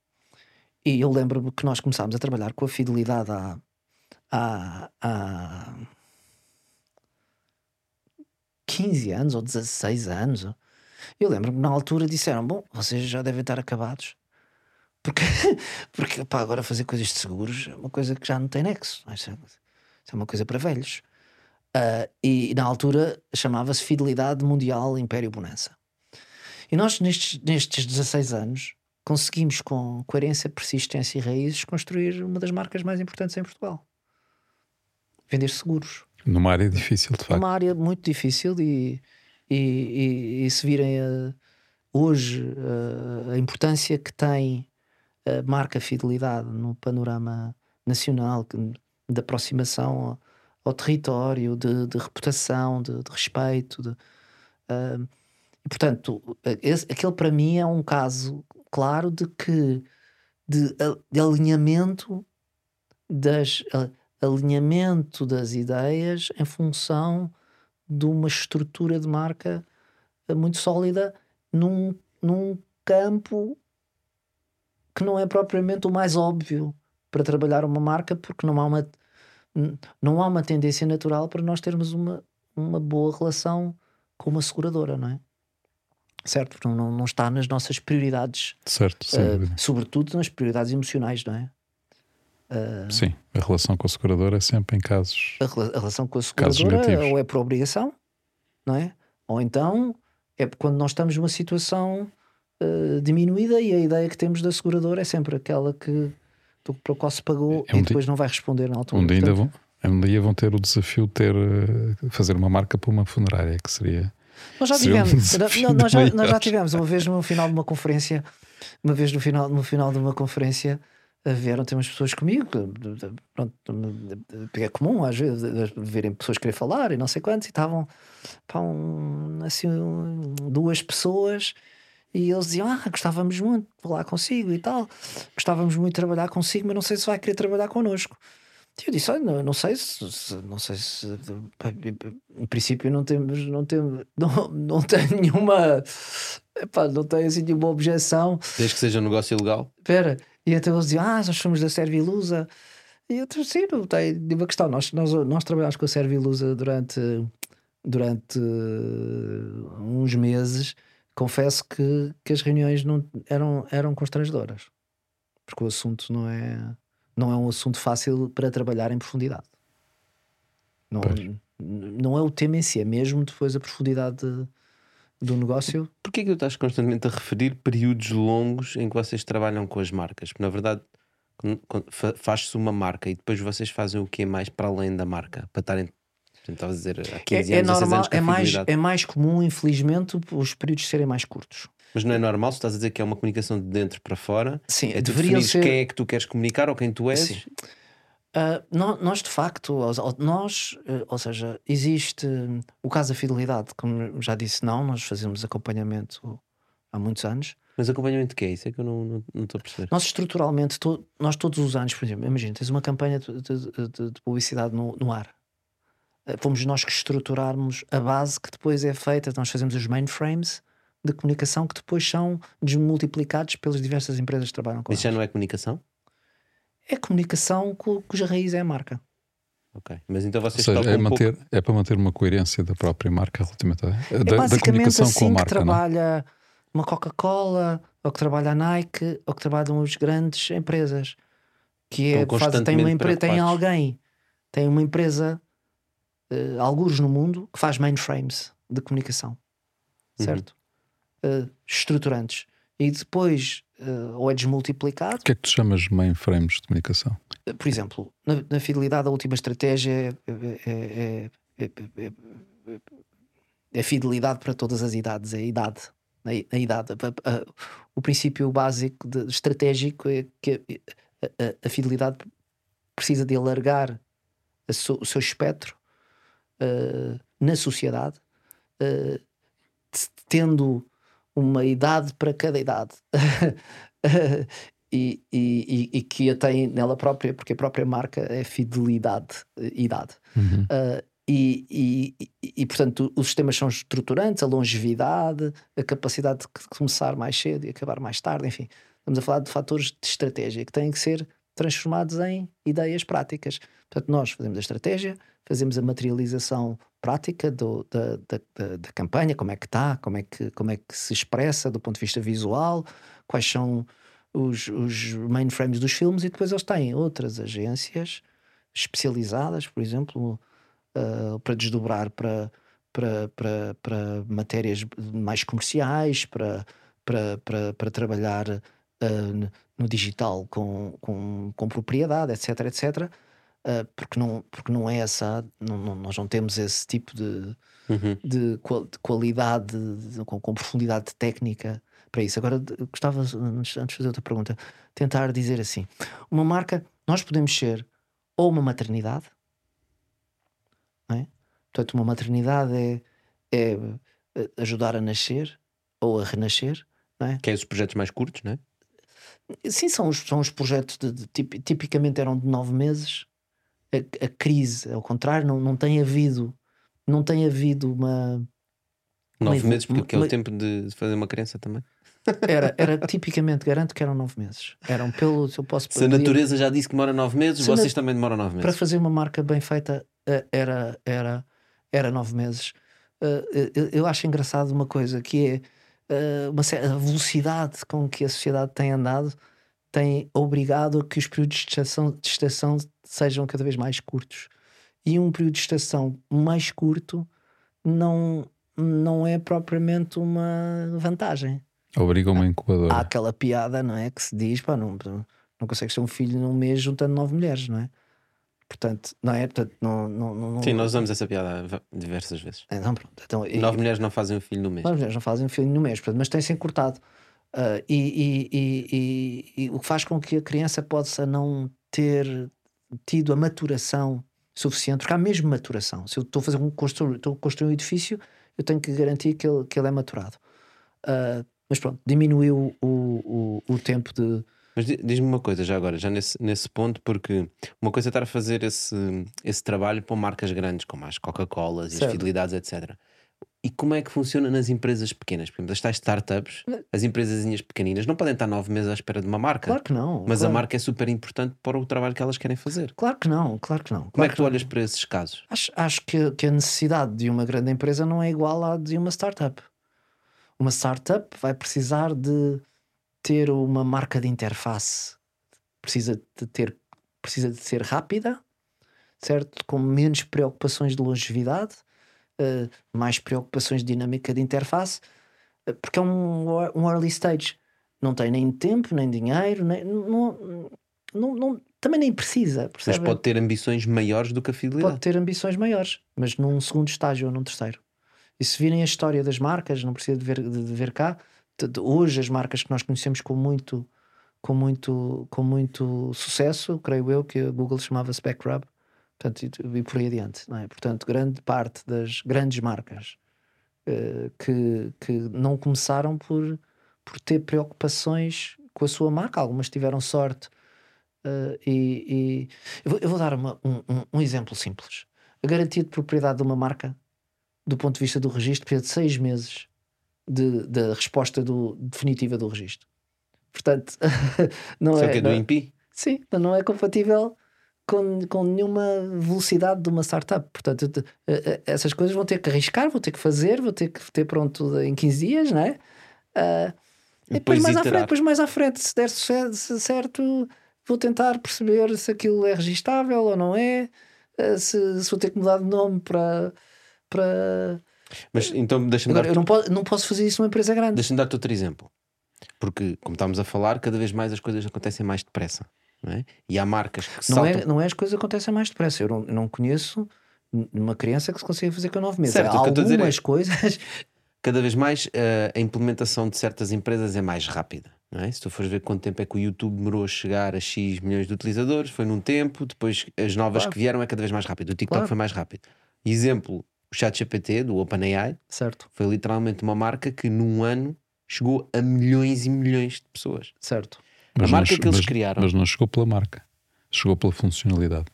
E eu lembro-me que nós começámos a trabalhar com a fidelidade há, há 15 anos ou 16 anos. Eu lembro-me na altura disseram: Bom, vocês já devem estar acabados. Porque, porque pá, agora fazer coisas de seguros é uma coisa que já não tem nexo. Isso é, isso é uma coisa para velhos. Ah, e na altura chamava-se Fidelidade Mundial Império Bonança. E nós, nestes, nestes 16 anos, conseguimos, com coerência, persistência e raízes, construir uma das marcas mais importantes em Portugal. Vender seguros.
Numa área difícil, de
É
facto.
uma área muito difícil e, e, e- e se virem eh, hoje eh, a importância que tem a marca Fidelidade no panorama nacional, de aproximação ao, ao território, de, de reputação, de, de respeito. de, eh, e portanto, esse- aquele para mim é um caso claro de que de, de alinhamento das alinhamento das ideias em função de uma estrutura de marca eh, muito sólida num, num campo que não é propriamente o mais óbvio para trabalhar uma marca porque não há uma não há uma tendência natural para nós termos uma, uma boa relação com uma seguradora, não é? Certo? Porque não, não está nas nossas prioridades,
Certo, dúvida.
sobretudo nas prioridades emocionais, não é?
Sim, a relação com a seguradora é sempre em casos.
a, rela- a relação com a seguradora ou é por obrigação, não é? Ou então é quando nós estamos numa situação eh, diminuída e a ideia que temos da seguradora é sempre aquela que do, pela qual se pagou
É um
e depois não vai responder na altura.
Um dia,
Portanto,
vão, um dia vão ter o desafio de ter, eh, fazer uma marca para uma funerária, que seria.
Nós já
um
tivemos,
desafio
não, nós, já, nós já tivemos uma vez no final de uma conferência, uma vez no final, no final de uma conferência, eh, vieram ter umas pessoas comigo, pronto, é comum às vezes verem pessoas querer falar e não sei quantos, e estavam pá, um, assim, um, duas pessoas. E eles diziam: Ah, gostávamos muito de falar consigo e tal, gostávamos muito de trabalhar consigo, mas não sei se vai querer trabalhar connosco. E eu disse: Olha, não, não sei se, não sei se em princípio não temos, não temos, não, não tenho nenhuma, epá, não tenho assim nenhuma objeção.
Desde que seja um negócio legal.
Espera, e então eles diziam: Ah, nós somos da Servilusa. E eu disse: Sim, não tem nenhuma questão. Nós, nós, nós trabalhámos com a Servilusa durante, durante eh, uns meses. Confesso que, que as reuniões não, eram, eram constrangedoras, porque o assunto não é, não é um assunto fácil para trabalhar em profundidade. Não,
Pois.
não é o tema em si, é mesmo depois a profundidade de- do negócio.
Porquê que tu estás constantemente a referir períodos longos em que vocês trabalham com as marcas? Porque na verdade faz-se uma marca e depois vocês fazem o que mais para além da marca? Para estarem, portanto, estavas a dizer, há 15
É, é
anos, 16
normal,
anos
é mais, é mais comum, infelizmente, os períodos serem mais curtos.
Mas não é normal se estás a dizer que é uma comunicação de dentro para fora?
Sim,
É tu
deveria
definires
ser.
quem é que tu queres comunicar ou quem tu és?
Sim. Nó- nós, de facto, nós, eh, ou seja, existe hum, o caso da fidelidade, como já disse, não, nós fazemos acompanhamento há muitos anos.
Mas acompanhamento de quê? Isso é que eu não estou a perceber.
Nós, estruturalmente, to- nós todos os anos, por exemplo, imagina, tens uma campanha de, de- de- de publicidade no, no ar. Eh, Fomos nós que estruturarmos a base que depois é feita, nós fazemos os mainframes de comunicação que depois são desmultiplicados pelas diversas empresas que trabalham com
Isso já não é comunicação?
É comunicação cu- cuja raiz é a marca.
Ok. Mas então
Ou
vocês
seja,
tocam
é,
um pouco-
manter, é para manter uma coerência da própria marca relativamente a,
É
da, da
basicamente
comunicação
assim
com a
que
marca. Não? é?
trabalha uma Coca-Cola, ou que trabalha a Nike, ou que trabalham as grandes empresas. Que é, faz, tem, uma
constantemente
empre- tem alguém, tem uma empresa, uh, alguns no mundo, que faz mainframes de comunicação,
Uhum.
certo? Uh, estruturantes. E depois, uh, ou é desmultiplicado,
O que é que tu chamas mainframes de comunicação?
por exemplo, na, na fidelidade, a última estratégia é, é- é- é- é- é- é fidelidade para todas as idades, é a idade. A, a idade. A- a- o princípio básico de- estratégico é que a, fidelidade precisa de alargar so- o seu espectro eh, na sociedade, t- tendo uma idade para cada idade. e, e, e- que a tem nela própria, porque a própria marca é fidelidade, eh, idade.
Uhum.
Uh, e, e, e- portanto, os sistemas são estruturantes, a longevidade, a capacidade de começar mais cedo e acabar mais tarde, enfim. Estamos a falar de fatores de estratégia que têm que ser transformados em ideias práticas. Portanto, nós fazemos a estratégia, fazemos a materialização prática do- da, da, da- campanha, como é que está, como é que, como é que se expressa do ponto de vista visual, quais são os, os mainframes dos filmes, e depois eles têm outras agências especializadas, por exemplo, uh, para desdobrar para, para, para, para matérias mais comerciais, para, para, para, para trabalhar uh, no digital com, com, com propriedade, etc, etc. uh, porque, não, porque não é essa, não, não- nós não temos esse tipo de,
Uhum.
de, qual- de qualidade, de- com, com profundidade técnica para isso. Agora, gostava, antes, antes de fazer outra pergunta, tentar dizer assim: uma marca, nós podemos ser ou uma maternidade, não é? Portanto, uma maternidade é, é eh, ajudar a nascer ou a renascer, não é?
Que é os projetos mais curtos, não é?
Sim, são os, são os projetos de, de- tip- tipicamente eram de nove meses. A, a crise, ao contrário, não, não tem havido, não tem havido uma.
Nove
Uma-
meses, porque é o
uma-
tempo de fazer uma criança também.
Era, era tipicamente, garanto que eram nove meses. Eram pelo. Se eu posso
Se a natureza já disse que demora nove meses, vocês
nat-
também demoram nove
para
meses.
fazer uma marca bem feita eh, era, era, era nove meses. Eh, eu, eu acho engraçado uma coisa que é eh, uma, a velocidade com que a sociedade tem andado tem obrigado a que os períodos de estação, de estação sejam cada vez mais curtos. E um período de estação mais curto não, não é propriamente uma vantagem.
Obriga uma incubadora.
Há aquela piada, não é? Que se diz, pá, não, não consegues ter um filho num mês juntando nove mulheres, não é? Portanto, não é? Portanto, não, não, não, não-
Sim, nós usamos essa piada diversas vezes.
Então, pronto. Então, e-
Nove mulheres não fazem um filho no mês.
nove mulheres não fazem um filho no mês, portanto, mas tem-se encurtado. E- e- e- e o que faz com que a criança possa não ter tido a maturação suficiente, porque há mesmo maturação. Se eu estou a fazer um construir, estou a construir um edifício, eu tenho que garantir que ele, que ele é maturado. Ah, mas pronto, diminuiu o, o, o tempo de.
Mas di- diz-me uma coisa já agora, já nesse, nesse ponto, porque uma coisa é estar a fazer esse, esse trabalho para marcas grandes, como as Coca-Colas e as fidelidades, etc. E como é que funciona nas empresas pequenas? Por exemplo, as tais startups, as empresazinhas pequeninas, não podem estar nove meses à espera de uma marca.
Claro que não.
Mas
claro,
a marca é super importante para o trabalho que elas querem fazer.
Claro que não, claro que não.
Como é
claro
que tu
não.
olhas para esses casos?
Acho, acho que, que a necessidade de uma grande empresa não é igual à de uma startup. Uma startup vai precisar de ter uma marca de interface, precisa de ter, precisa de ser rápida, certo? Com menos preocupações de longevidade, eh, mais preocupações de dinâmica de interface, eh, porque é um, um early stage. Não tem nem tempo, nem dinheiro, nem, não, não, não- também nem precisa.
Mas
percebe?
pode ter ambições maiores do que a fidelidade.
pode ter ambições maiores, mas num segundo estágio ou num terceiro. E se virem a história das marcas, não precisa de ver, de, de ver cá, de- de- hoje as marcas que nós conhecemos com muito, com muito, com muito sucesso, creio eu que a Google chamava-se Backrub, portanto, e, e por aí adiante. Não é? Portanto, grande parte das grandes marcas eh, que, que não começaram por, por ter preocupações com a sua marca, algumas tiveram sorte. eh, e, e- eu, vou, eu vou dar uma- um, um- exemplo simples. A garantia de propriedade de uma marca, do ponto de vista do registro, precisa de seis meses de- da resposta do- definitiva do registro. Portanto, não
Só
é.
que é do
não-
INPI.
Sim, mas não é compatível com, com nenhuma velocidade de uma startup. Portanto, te- eh, eh, essas coisas vão ter que arriscar, vão ter que fazer, vão ter que ter pronto em 15 dias, não é? Ah, e depois,
Depois
mais à frente, depois mais à frente, se der sucesso, certo, vou tentar perceber se aquilo é registável ou não é, eh, se, se vou ter que mudar de nome para. para...
Mas então deixa-me
Agora,
dar
eu não, po- não posso fazer isso numa empresa grande.
Deixa-me dar-te outro exemplo. Porque, como estávamos a falar, cada vez mais as coisas acontecem mais depressa. Não é? E há marcas que
Não
saltam.
é, não é as coisas acontecem mais depressa. Eu não, não conheço uma criança que se consiga fazer com nove meses.
Certo,
Há
é-
algumas coisas.
Cada vez mais eh, a implementação de certas empresas é mais rápida. É? Se tu fores ver quanto tempo é que o YouTube demorou a chegar a X milhões de utilizadores, foi num tempo, depois as novas
Claro.
que vieram é cada vez mais rápido. O TikTok
Claro.
foi mais rápido. Exemplo, o ChatGPT do OpenAI
certo,
foi literalmente uma marca que num ano chegou a milhões e milhões de pessoas.
certo.
A
não
marca
che-
que eles
mas-
criaram.
Mas não chegou pela marca, chegou pela funcionalidade.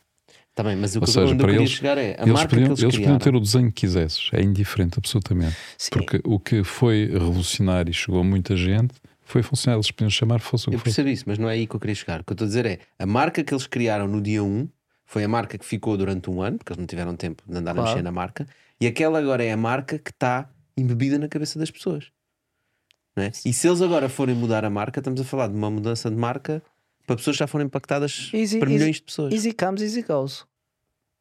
Bem, mas o
Ou
que
seja,
onde eu
para
queria
eles,
chegar é a
eles,
marca
podiam,
que eles,
eles
criaram.
podiam ter o desenho que quisesses, é indiferente, absolutamente.
Sim.
Porque o que foi revolucionário e chegou a muita gente foi funcionar. Eles podiam chamar fosse o que
Eu percebo isso, mas não é aí que eu queria chegar. O que eu estou a dizer é a marca que eles criaram no dia 1 foi a marca que ficou durante um ano, porque eles não tiveram tempo de andar a
Claro.
mexer na marca, e aquela agora é a marca que está embebida na cabeça das pessoas. É? E se eles agora forem mudar a marca, estamos a falar de uma mudança de marca para pessoas que já foram impactadas
Easy-
para
easy-
milhões de pessoas.
Easy comes, easy goes.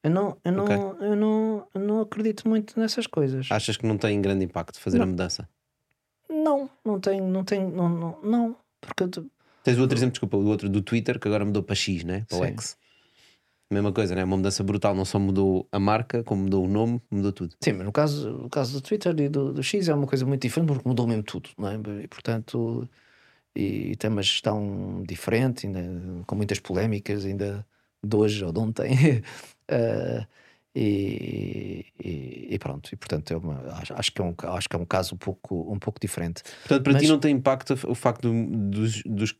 Eu não, eu não,
Ok.
eu não, eu não acredito muito nessas coisas.
Achas que não tem grande impacto fazer
Não.
a mudança?
Não, não tenho, não tenho, não, não, não. Porque eu te-
Tens o outro exemplo, desculpa, o outro do Twitter que agora mudou para X, né? para o
Sim.
X. Mesma coisa, né? uma mudança brutal, não só mudou a marca, como mudou o nome, mudou tudo.
Sim, mas no caso, no caso do Twitter e do, do X é uma coisa muito diferente porque mudou mesmo tudo, não é? E portanto, e tem uma gestão diferente, ainda, com muitas polémicas, ainda de hoje ou de ontem. Eh, e, e- e pronto, e portanto é uma, acho, acho que é um, acho que é um caso um pouco, um pouco diferente.
Portanto, para ti
Mas-
não tem impacto o facto do- dos, dos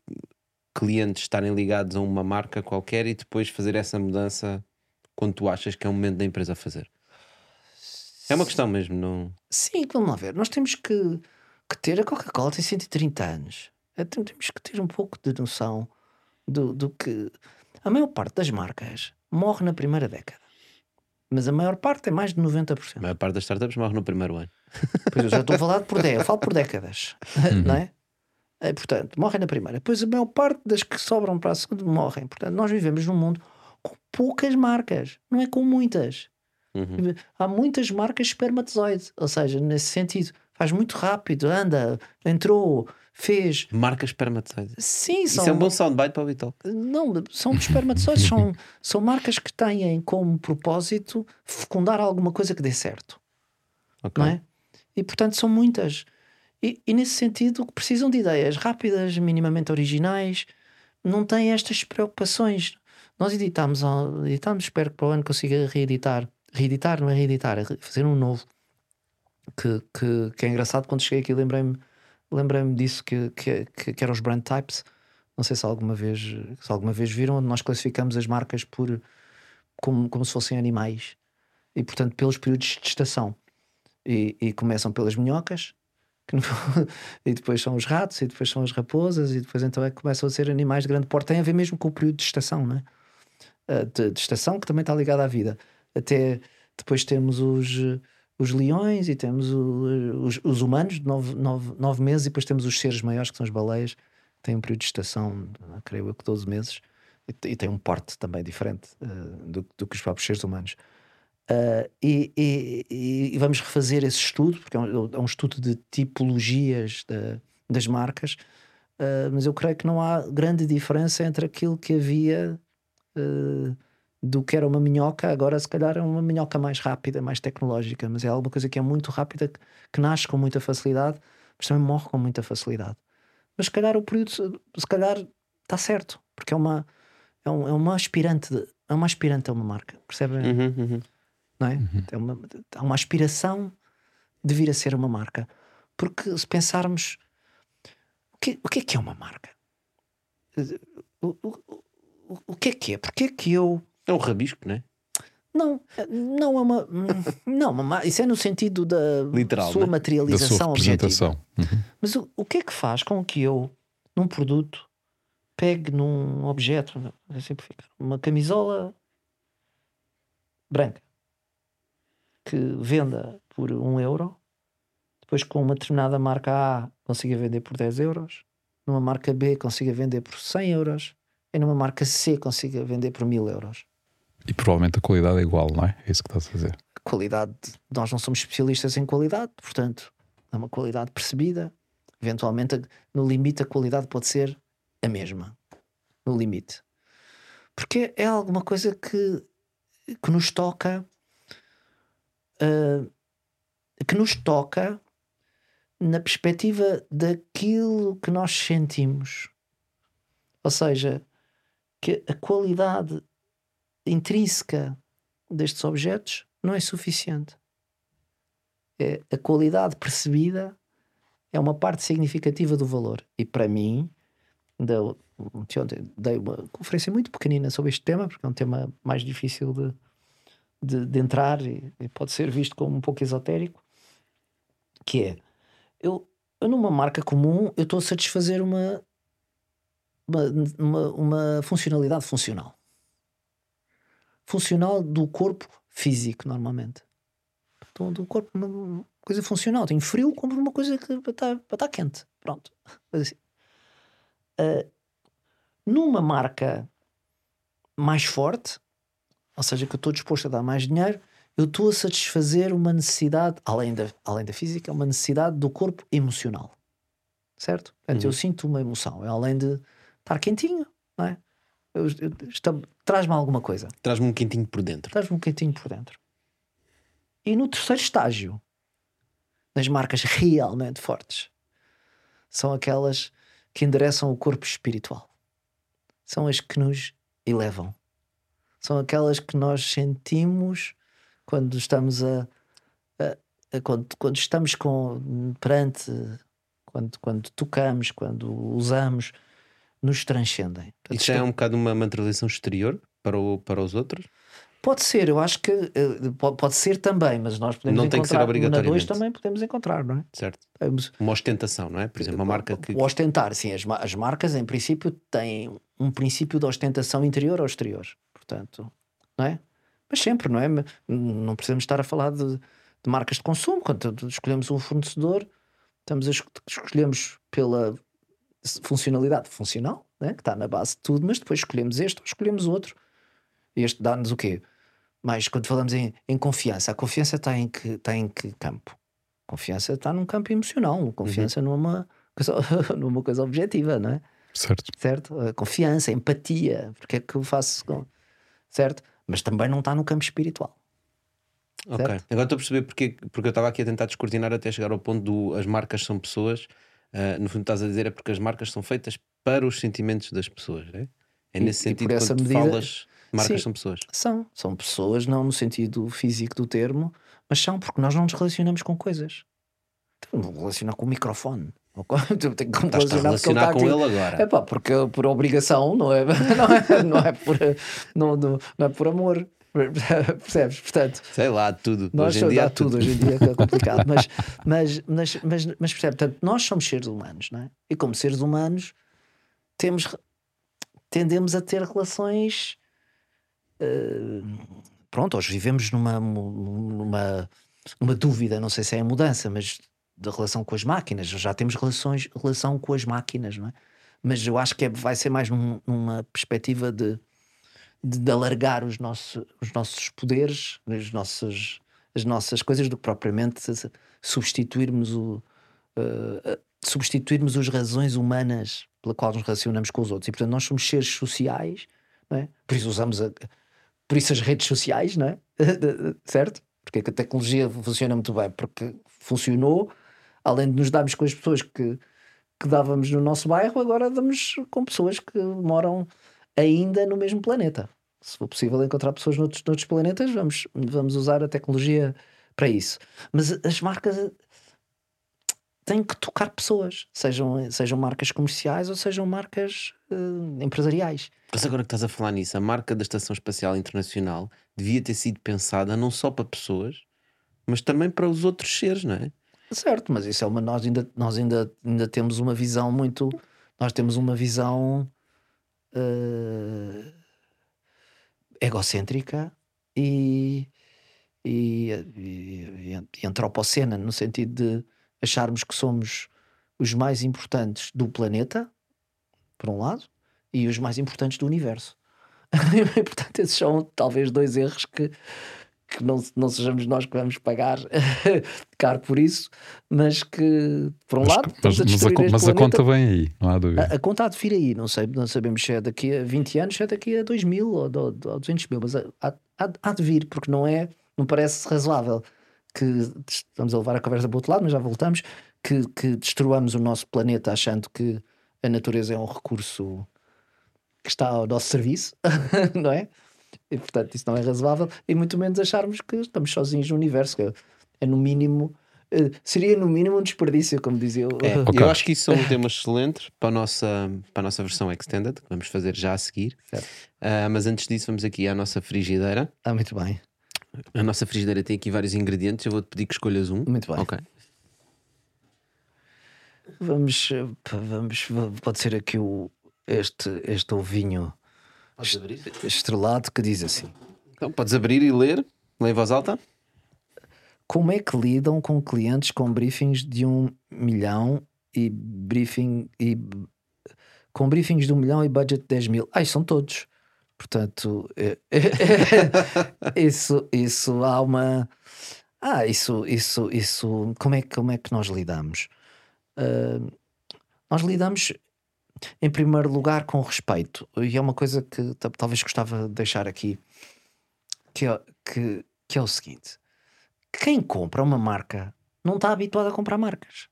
clientes estarem ligados a uma marca qualquer e depois fazer essa mudança quando tu achas que é o momento da empresa fazer? É uma questão mesmo, não.
Sim, vamos lá ver. Nós temos que, que ter. A Coca-Cola tem 130 anos. Tem- Temos que ter um pouco de noção do, do que. A maior parte das marcas morre na primeira década. Mas a maior parte é mais de 90%.
A maior parte das startups morre no primeiro ano.
Pois eu já estou a falar por décadas, eu falo por décadas, não é? É, Portanto, morrem na primeira. Depois a maior parte das que sobram para a segunda morrem. Portanto, nós vivemos num mundo com poucas marcas, não é com muitas.
Uhum.
Há muitas marcas espermatozoide, ou seja, nesse sentido, faz muito rápido, anda, entrou, fez.
Marca espermatozoide.
Sim,
Isso
são.
é um bom soundbite para o Vital.
Não, são espermatozoides, são, são marcas que têm como propósito fecundar alguma coisa que dê certo
Ok.
não é? E portanto são muitas. E, e nesse sentido precisam de ideias rápidas, minimamente originais, não têm estas preocupações. Nós editamos, editamos espero que para o ano consiga reeditar. Reeditar não é reeditar, é fazer um novo. Que, que, que é engraçado quando cheguei aqui lembrei-me lembrei disso que, que, que, que eram os brand types. Não sei se alguma vez, se alguma vez viram, onde nós classificamos as marcas por como, como se fossem animais e portanto pelos períodos de estação e, e começam pelas minhocas que no- e depois são os ratos e depois são as raposas e depois então é que começam a ser animais de grande porte. Tem a ver mesmo com o período de estação não é? Ah, de, de estação que também está ligado à vida. Até depois temos os os leões e temos o- os, os humanos de nove, nove, nove meses e depois temos os seres maiores que são as baleias que têm um período de estação creio eu que 12 meses e, e tem um porte também diferente ah, do, do que os próprios seres humanos Uh, e, e- e- vamos refazer esse estudo, porque é um, é um estudo de tipologias da- das marcas, uh, mas eu creio que não há grande diferença entre aquilo que havia uh, do que era uma minhoca, agora se calhar é uma minhoca mais rápida, mais tecnológica, mas é alguma coisa que é muito rápida, que, que nasce com muita facilidade, mas também morre com muita facilidade. Mas se calhar o período, se calhar está certo, porque é uma, é, um- é uma aspirante, de- é uma aspirante a uma marca, percebem?
Uhum, uhum.
Não é? Tem uma, há uma aspiração de vir a ser uma marca. Porque se pensarmos o que, o que é que é uma marca? O, o, o, o que é que é? Porque é que eu.
É um rabisco, não é?
Não, não é uma. Não, uma mar- isso é no sentido da
Literal,
sua
né?
Da
materialização
sua
objetiva.
Uhum.
Mas o, o que é que faz com que eu, num produto, pegue num objeto, vou simplificar, uma camisola branca, que venda por um euro, depois com uma determinada marca A consiga vender por 10 euros, numa marca B consiga vender por 100 euros e numa marca C consiga vender por 1000 euros.
E provavelmente a qualidade é igual, não é? É isso que estás a dizer.
qualidade, nós não somos especialistas em qualidade, portanto, é uma qualidade percebida. Eventualmente, no limite, a qualidade pode ser a mesma. No limite. Porque é alguma coisa que, que nos toca. Ah, que nos toca na perspectiva daquilo que nós sentimos. Ou seja, que a qualidade intrínseca destes objetos não é suficiente. É, a qualidade percebida é uma parte significativa do valor. E para mim, ontem dei uma conferência muito pequenina sobre este tema, porque é um tema mais difícil de, de, de entrar e, e pode ser visto como um pouco esotérico, que é, eu, eu numa marca comum, eu estou a satisfazer uma, uma, uma, uma funcionalidade funcional funcional do corpo físico, normalmente. Então, do corpo, uma coisa funcional. Tenho frio, compro uma coisa que para estar quente. Pronto. Assim. Ah, numa marca mais forte, ou seja, que eu estou disposto a dar mais dinheiro, eu estou a satisfazer uma necessidade, além da, além da física, uma necessidade do corpo emocional. Certo? Portanto, eu sinto uma emoção. É além de estar quentinho, não é? Eu- eu- Traz-me alguma coisa
Traz-me um quentinho por dentro.
estás-me um quentinho por dentro. E no terceiro estágio, das marcas realmente fortes, são aquelas que endereçam o corpo espiritual. São as que nos elevam. São aquelas que nós sentimos quando estamos a, a- a- quando, quando estamos com perante quando, quando tocamos, quando usamos, nos transcendem. Portanto,
Isso já é um bocado uma materialização exterior para, o, para os outros?
Pode ser, eu acho que eh, pode, ser também, mas nós podemos
Não tem que ser
encontrar. Na 2
obrigatoriamente.
também podemos encontrar, não é?
Certo.
Temos-
Uma ostentação, não é? Por exemplo, uma marca que.
O ostentar, sim, as, as marcas em princípio têm um princípio de ostentação interior ou exterior, portanto, não é? Mas sempre, não é? Não precisamos estar a falar de, de marcas de consumo. Quando escolhemos um fornecedor, estamos a es- escolhemos pela funcionalidade funcional, né? que está na base de tudo, mas depois escolhemos este ou escolhemos outro. Este dá-nos o quê? Mas quando falamos em, em confiança, a confiança está em que, está em que campo? Confiança está num campo emocional, confiança numa, coisa, numa coisa objetiva, não é?
Certo.
certo? A confiança, a empatia, porque é que eu faço, com- certo? Mas também não está no campo espiritual.
Ok.
certo?
Agora estou a perceber porque, porque eu estava aqui a tentar descortinar até chegar ao ponto do as marcas são pessoas. Ah, no fundo, estás a dizer é porque as marcas são feitas para os sentimentos das pessoas, é? É
E-
nesse
e
sentido
essa
quando
medida-
falas, marcas
Sim.
são pessoas.
São, são pessoas, não no sentido físico do termo, mas são porque nós não nos relacionamos com coisas. Então, não vou relacionar com o microfone. Tenho que
a
relacionar
relacionar com
ele
agora.
É pá, porque por obrigação, não é, não é, não é, por, não, não, não é por amor. Percebes? Portanto,
Sei lá, tudo.
Nós
Hoje em dia
há
há
tudo, hoje em dia é complicado, mas, mas, mas, mas, mas percebe, portanto, nós somos seres humanos, não é? E como seres humanos temos, tendemos a ter relações eh, pronto, hoje vivemos numa, numa, numa dúvida, não sei se é a mudança, mas da relação com as máquinas, já temos relações, relação com as máquinas, não é? Mas eu acho que é- vai ser mais num- numa perspectiva de, de, de alargar os nossos, os nossos poderes, as nossas, as nossas coisas, do que propriamente substituirmos o. eh, substituirmos as razões humanas pela qual nos relacionamos com os outros. E portanto, nós somos seres sociais, não é? por isso usamos a, por isso as redes sociais, não é? certo? Porque que a tecnologia funciona muito bem, porque funcionou, além de nos darmos com as pessoas que, que dávamos no nosso bairro, agora damos com pessoas que moram ainda no mesmo planeta. Se for possível encontrar pessoas noutros, noutros planetas, vamos, vamos usar a tecnologia para isso. Mas as marcas têm que tocar pessoas, sejam, sejam marcas comerciais ou sejam marcas eh, empresariais.
Mas agora que estás a falar nisso, a marca da Estação Espacial Internacional devia ter sido pensada não só para pessoas, mas também para os outros seres, não é?
Certo, mas isso é uma. Nós ainda, nós ainda, ainda temos uma visão muito. Nós temos uma visão eh, egocêntrica e, e, e, e antropocena, no sentido de acharmos que somos os mais importantes do planeta, por um lado, e os mais importantes do universo. e, portanto, esses são talvez dois erros que, que não, não sejamos nós que vamos pagar caro por isso, mas que, por um
Mas,
lado,
mas- mas a, mas a conta vem aí, não há dúvida.
A, a conta há de vir aí, não, sei, não sabemos se é daqui a 20 anos, se é daqui a 2 mil ou, ou, ou 200 mil, mas há, há, há de vir, porque não é, não parece razoável que estamos a levar a conversa para o outro lado, mas já voltamos, que, que destruamos o nosso planeta achando que a natureza é um recurso que está ao nosso serviço, não é? E portanto isso não é razoável, e muito menos acharmos que estamos sozinhos no universo, que é, é no mínimo. eh, Seria no mínimo um desperdício, como dizia o.
É,
Ok.
Eu acho que isso são temas excelentes para a, nossa, para a nossa versão extended, que vamos fazer já a seguir.
Certo.
Ah, mas antes disso, vamos aqui à nossa frigideira.
Ah, muito bem,
A nossa frigideira tem aqui vários ingredientes. Eu vou-te pedir que escolhas um.
muito bem.
Ok.
Vamos, eh, vamos, pode ser aqui o, este, este ovinho
Podes abrir?
estrelado que diz assim:
Então, podes abrir e ler. Lê em voz alta.
Como é que lidam com clientes com briefings de um milhão e briefing e com briefings de um milhão e budget de 10 mil? Ai, são todos. Portanto, eh, isso, isso há uma. Ah, isso, isso, isso. Como é, que- como é que nós lidamos? Ah, nós lidamos, em primeiro lugar, com respeito. E é uma coisa que ta- talvez gostava de deixar aqui, que é, que, que é o seguinte: quem compra uma marca não está habituado a comprar marcas.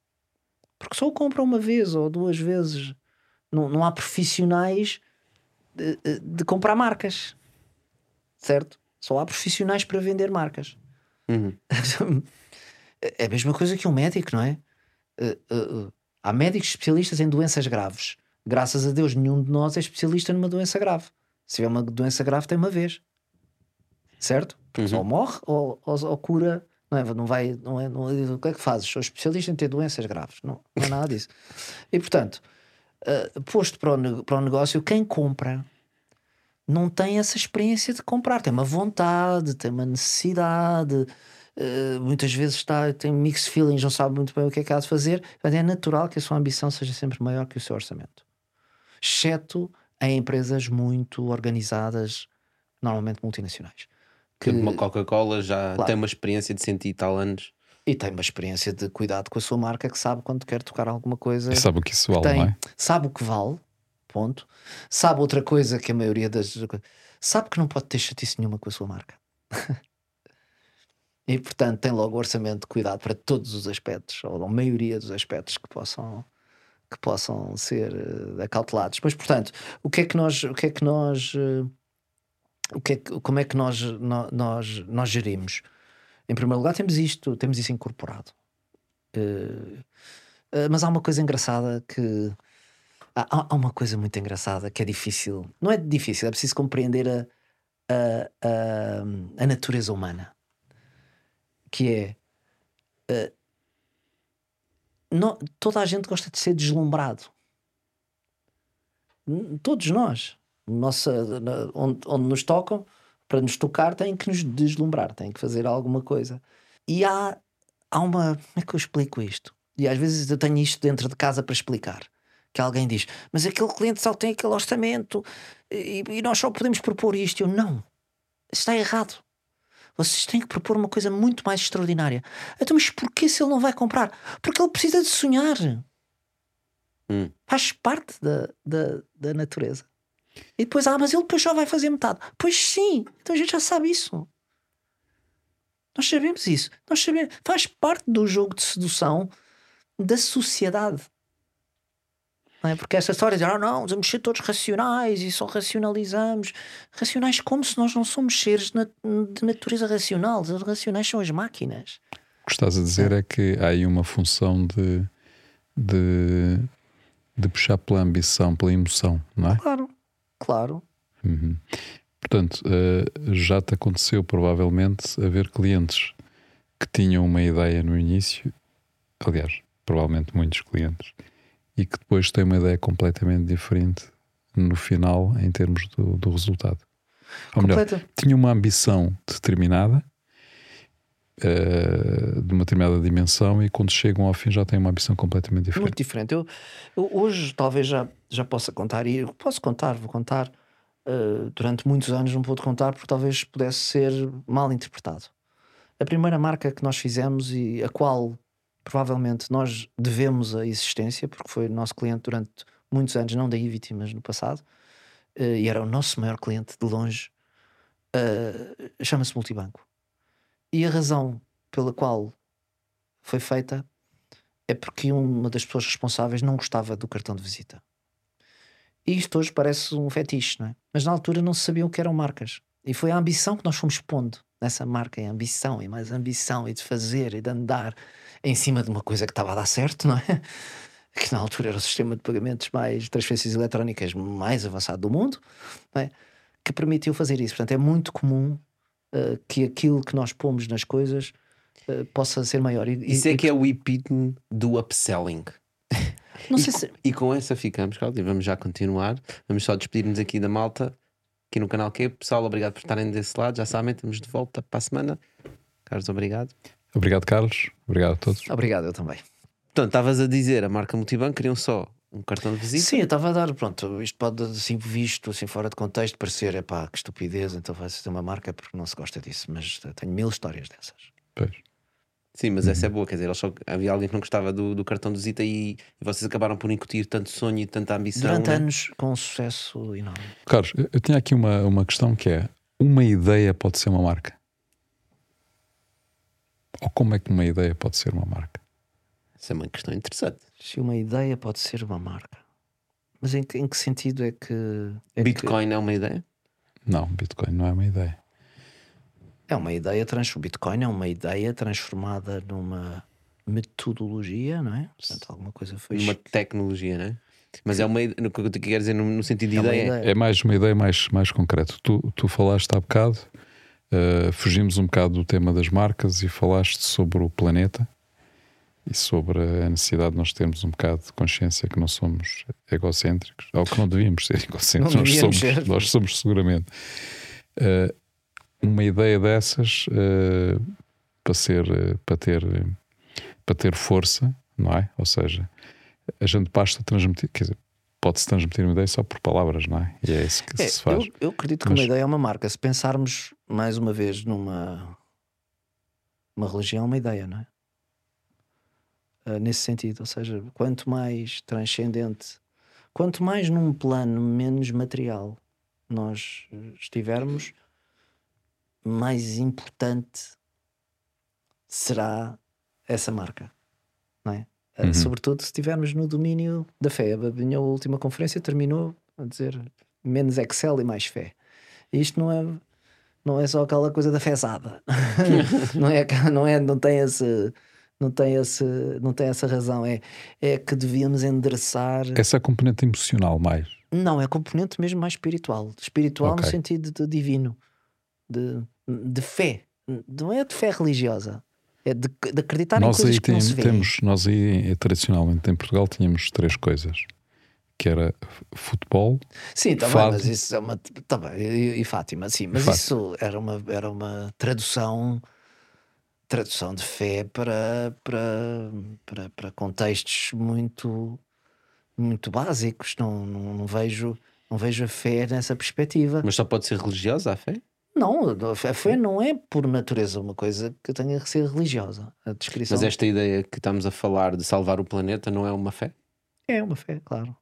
Porque só compra uma vez ou duas vezes. Não, não há profissionais de, de comprar marcas. Certo? Só há profissionais para vender marcas.
Uhum.
É a mesma coisa que um médico, não é? Eh, eh, eh, há médicos especialistas em doenças graves. Graças a Deus, nenhum de nós é especialista numa doença grave. Se tiver uma doença grave, tem uma vez. Certo?
Uhum.
Ou morre ou, ou, ou cura. Não, é, não vai. Não é, não é- o que é que fazes? Sou especialista em ter doenças graves. Não, não é nada disso. E portanto, uh, posto para o, para o negócio, quem compra não tem essa experiência de comprar, tem uma vontade, tem uma necessidade. uh, muitas vezes está, tem mixed feelings, não sabe muito bem o que é que há de fazer, mas é natural que a sua ambição seja sempre maior que o seu orçamento, exceto em empresas muito organizadas, normalmente multinacionais.
Exemplo, uma Coca-Cola já
Claro.
tem uma experiência de cento e tal anos.
E tem uma experiência de cuidado com a sua marca que sabe quando quer tocar alguma coisa.
E sabe o que isso vale,
tem,
não é?
sabe o que vale, ponto. Sabe outra coisa que a maioria das. Sabe que não pode ter chatice nenhuma com a sua marca. e portanto tem logo o orçamento de cuidado para todos os aspectos, ou a maioria dos aspectos que possam que possam ser eh, acautelados. Mas portanto, o que é que nós, o que é que nós, eh, o que é que, como é que nós, nó- nós, nós gerimos? Em primeiro lugar, temos isto, temos isso incorporado. Eh, mas há uma coisa engraçada que há, há- há uma coisa muito engraçada que é difícil, não é difícil, é preciso compreender a, a, a, a natureza humana, que é toda a gente gosta de ser deslumbrado. Todos nós, nossa, onde, onde nos tocam, para nos tocar, têm que nos deslumbrar, têm que fazer alguma coisa. E há, há uma. Como é que eu explico isto? E às vezes eu tenho isto dentro de casa para explicar. Que alguém diz, mas aquele cliente só tem aquele orçamento e, e nós só podemos propor isto. Eu, não, está errado. Vocês têm que propor uma coisa muito mais extraordinária. Então, mas porquê se ele não vai comprar? Porque ele precisa de sonhar.
Hum.
Faz parte da, da, da natureza. E depois, ah, mas ele depois só vai fazer metade. Pois sim, então a gente já sabe isso. Nós sabemos isso. Nós sabemos. Faz parte do jogo de sedução da sociedade. É? Porque essa história de ah, não, vamos ser todos racionais e só racionalizamos. Racionais como se nós não somos seres de natureza racional. Os racionais são as máquinas.
O que estás a dizer é que há aí uma função de, de, de puxar pela ambição, pela emoção, não é?
Claro, claro.
Uhum. Portanto, eh, já te aconteceu provavelmente haver clientes que tinham uma ideia no início, aliás, provavelmente muitos clientes, e que depois têm uma ideia completamente diferente no final em termos do, do resultado. Ou melhor, tinha uma ambição determinada, eh, de uma determinada dimensão, e quando chegam ao fim já têm uma ambição completamente diferente.
Muito diferente. Eu, eu hoje talvez já, já possa contar, e eu posso contar, vou contar. eh, durante muitos anos não pude contar porque talvez pudesse ser mal interpretado. A primeira marca que nós fizemos e a qual provavelmente nós devemos a existência, porque foi nosso cliente durante muitos anos, não da Ivity, mas no passado, eh, e era o nosso maior cliente de longe, eh, chama-se Multibanco. E a razão pela qual foi feita é porque uma das pessoas responsáveis não gostava do cartão de visita. E isto hoje parece um fetiche, não é? Mas na altura não se sabiam o que eram marcas. E foi a ambição que nós fomos pondo nessa marca, e ambição, e mais ambição, e de fazer, e de andar em cima de uma coisa que estava a dar certo, não é? Que na altura era o sistema de pagamentos mais, transferências eletrónicas mais avançado do mundo, não é? Que permitiu fazer isso. Portanto, é muito comum eh, que aquilo que nós pomos nas coisas eh, possa ser maior. E, e-
Isso é
e-
que é o epítome do upselling.
Não
e,
sei se.
e com essa ficamos, Cláudio. Vamos já continuar. Vamos só despedir-nos aqui da malta, aqui no canal Q. Pessoal, obrigado por estarem desse lado. Já sabem, estamos de volta para a semana. Carlos, obrigado.
Obrigado, Carlos. Obrigado a todos.
Obrigado, eu também.
Portanto, estavas a dizer, a marca Multibanco queriam só um cartão de visita.
Sim, eu estava a dar, pronto, isto pode, assim, visto assim fora de contexto, parecer, é pá, que estupidez, então vai ser uma marca porque não se gosta disso, mas tenho mil histórias dessas.
Pois.
Sim, mas essa é boa, quer dizer, só, havia alguém que não gostava do, do cartão de visita e, e vocês acabaram por incutir tanto sonho e tanta ambição.
Durante
né?
anos, com um sucesso enorme.
Carlos, eu- eu tinha aqui uma, uma questão que é: uma ideia pode ser uma marca? Ou como é que uma ideia pode ser uma marca?
Essa é uma questão interessante.
Se uma ideia pode ser uma marca. Mas em que, em que sentido é que. é que-
Bitcoin é uma ideia?
Não, Bitcoin não é uma ideia.
É uma ideia, trans, o Bitcoin é uma ideia transformada numa metodologia, não é? Portanto, alguma coisa foi.
Uma tecnologia, não é? Mas é uma no que eu te quero dizer no, sentido de
É
ideia.
ideia.
É mais uma ideia mais, mais concreta. Tu, tu falaste há bocado, uh, fugimos um bocado do tema das marcas e falaste sobre o planeta e sobre a necessidade de nós termos um bocado de consciência que não somos egocêntricos, ou que não devíamos ser egocêntricos,
Não
nós,
devíamos
somos,
ser.
nós somos seguramente. Uh, uma ideia dessas uh, para ser, uh, para ter, uh, para ter força, não é? Ou seja, a gente basta transmitir, quer dizer, pode-se transmitir uma ideia só por palavras, não é? E é isso que
É,
se faz.
eu, eu acredito que
Mas-
uma ideia é uma marca. Se pensarmos mais uma vez numa uma religião, é uma ideia, não é? Ah, nesse sentido, ou seja, quanto mais transcendente, quanto mais num plano menos material nós eh, estivermos, mais importante será essa marca, não é? Ah,
Uhum.
Sobretudo se estivermos no domínio da fé. A minha última conferência terminou a dizer menos Excel e mais fé. E isto não é, não é só aquela coisa da fezada. não, é, não, é, não tem esse. Não tem, esse, não tem essa razão, é, é que devíamos endereçar.
Essa é a componente emocional mais.
Não, é componente mesmo mais espiritual. Espiritual
Ok.
no sentido de divino, de, de fé. Não é de fé religiosa, é de, de acreditar em
nós
coisas
aí
que não
tem-
se vê.
temos, nós aí eh, tradicionalmente em Portugal tínhamos três coisas, que era futebol,
Sim, tá bem,
Fado.
mas isso é uma. Tá bem, e, e Fátima, sim, mas
Fátima.
isso era uma, era uma tradução tradução de fé para, para, para, para contextos muito muito básicos. Não, não, não vejo não vejo a fé nessa perspectiva.
Mas só pode ser religiosa a fé?
Não, a fé não é por natureza uma coisa que tenha que ser religiosa. A descrição
Mas esta ideia que estamos a falar de salvar o planeta não é uma fé?
é uma fé, claro.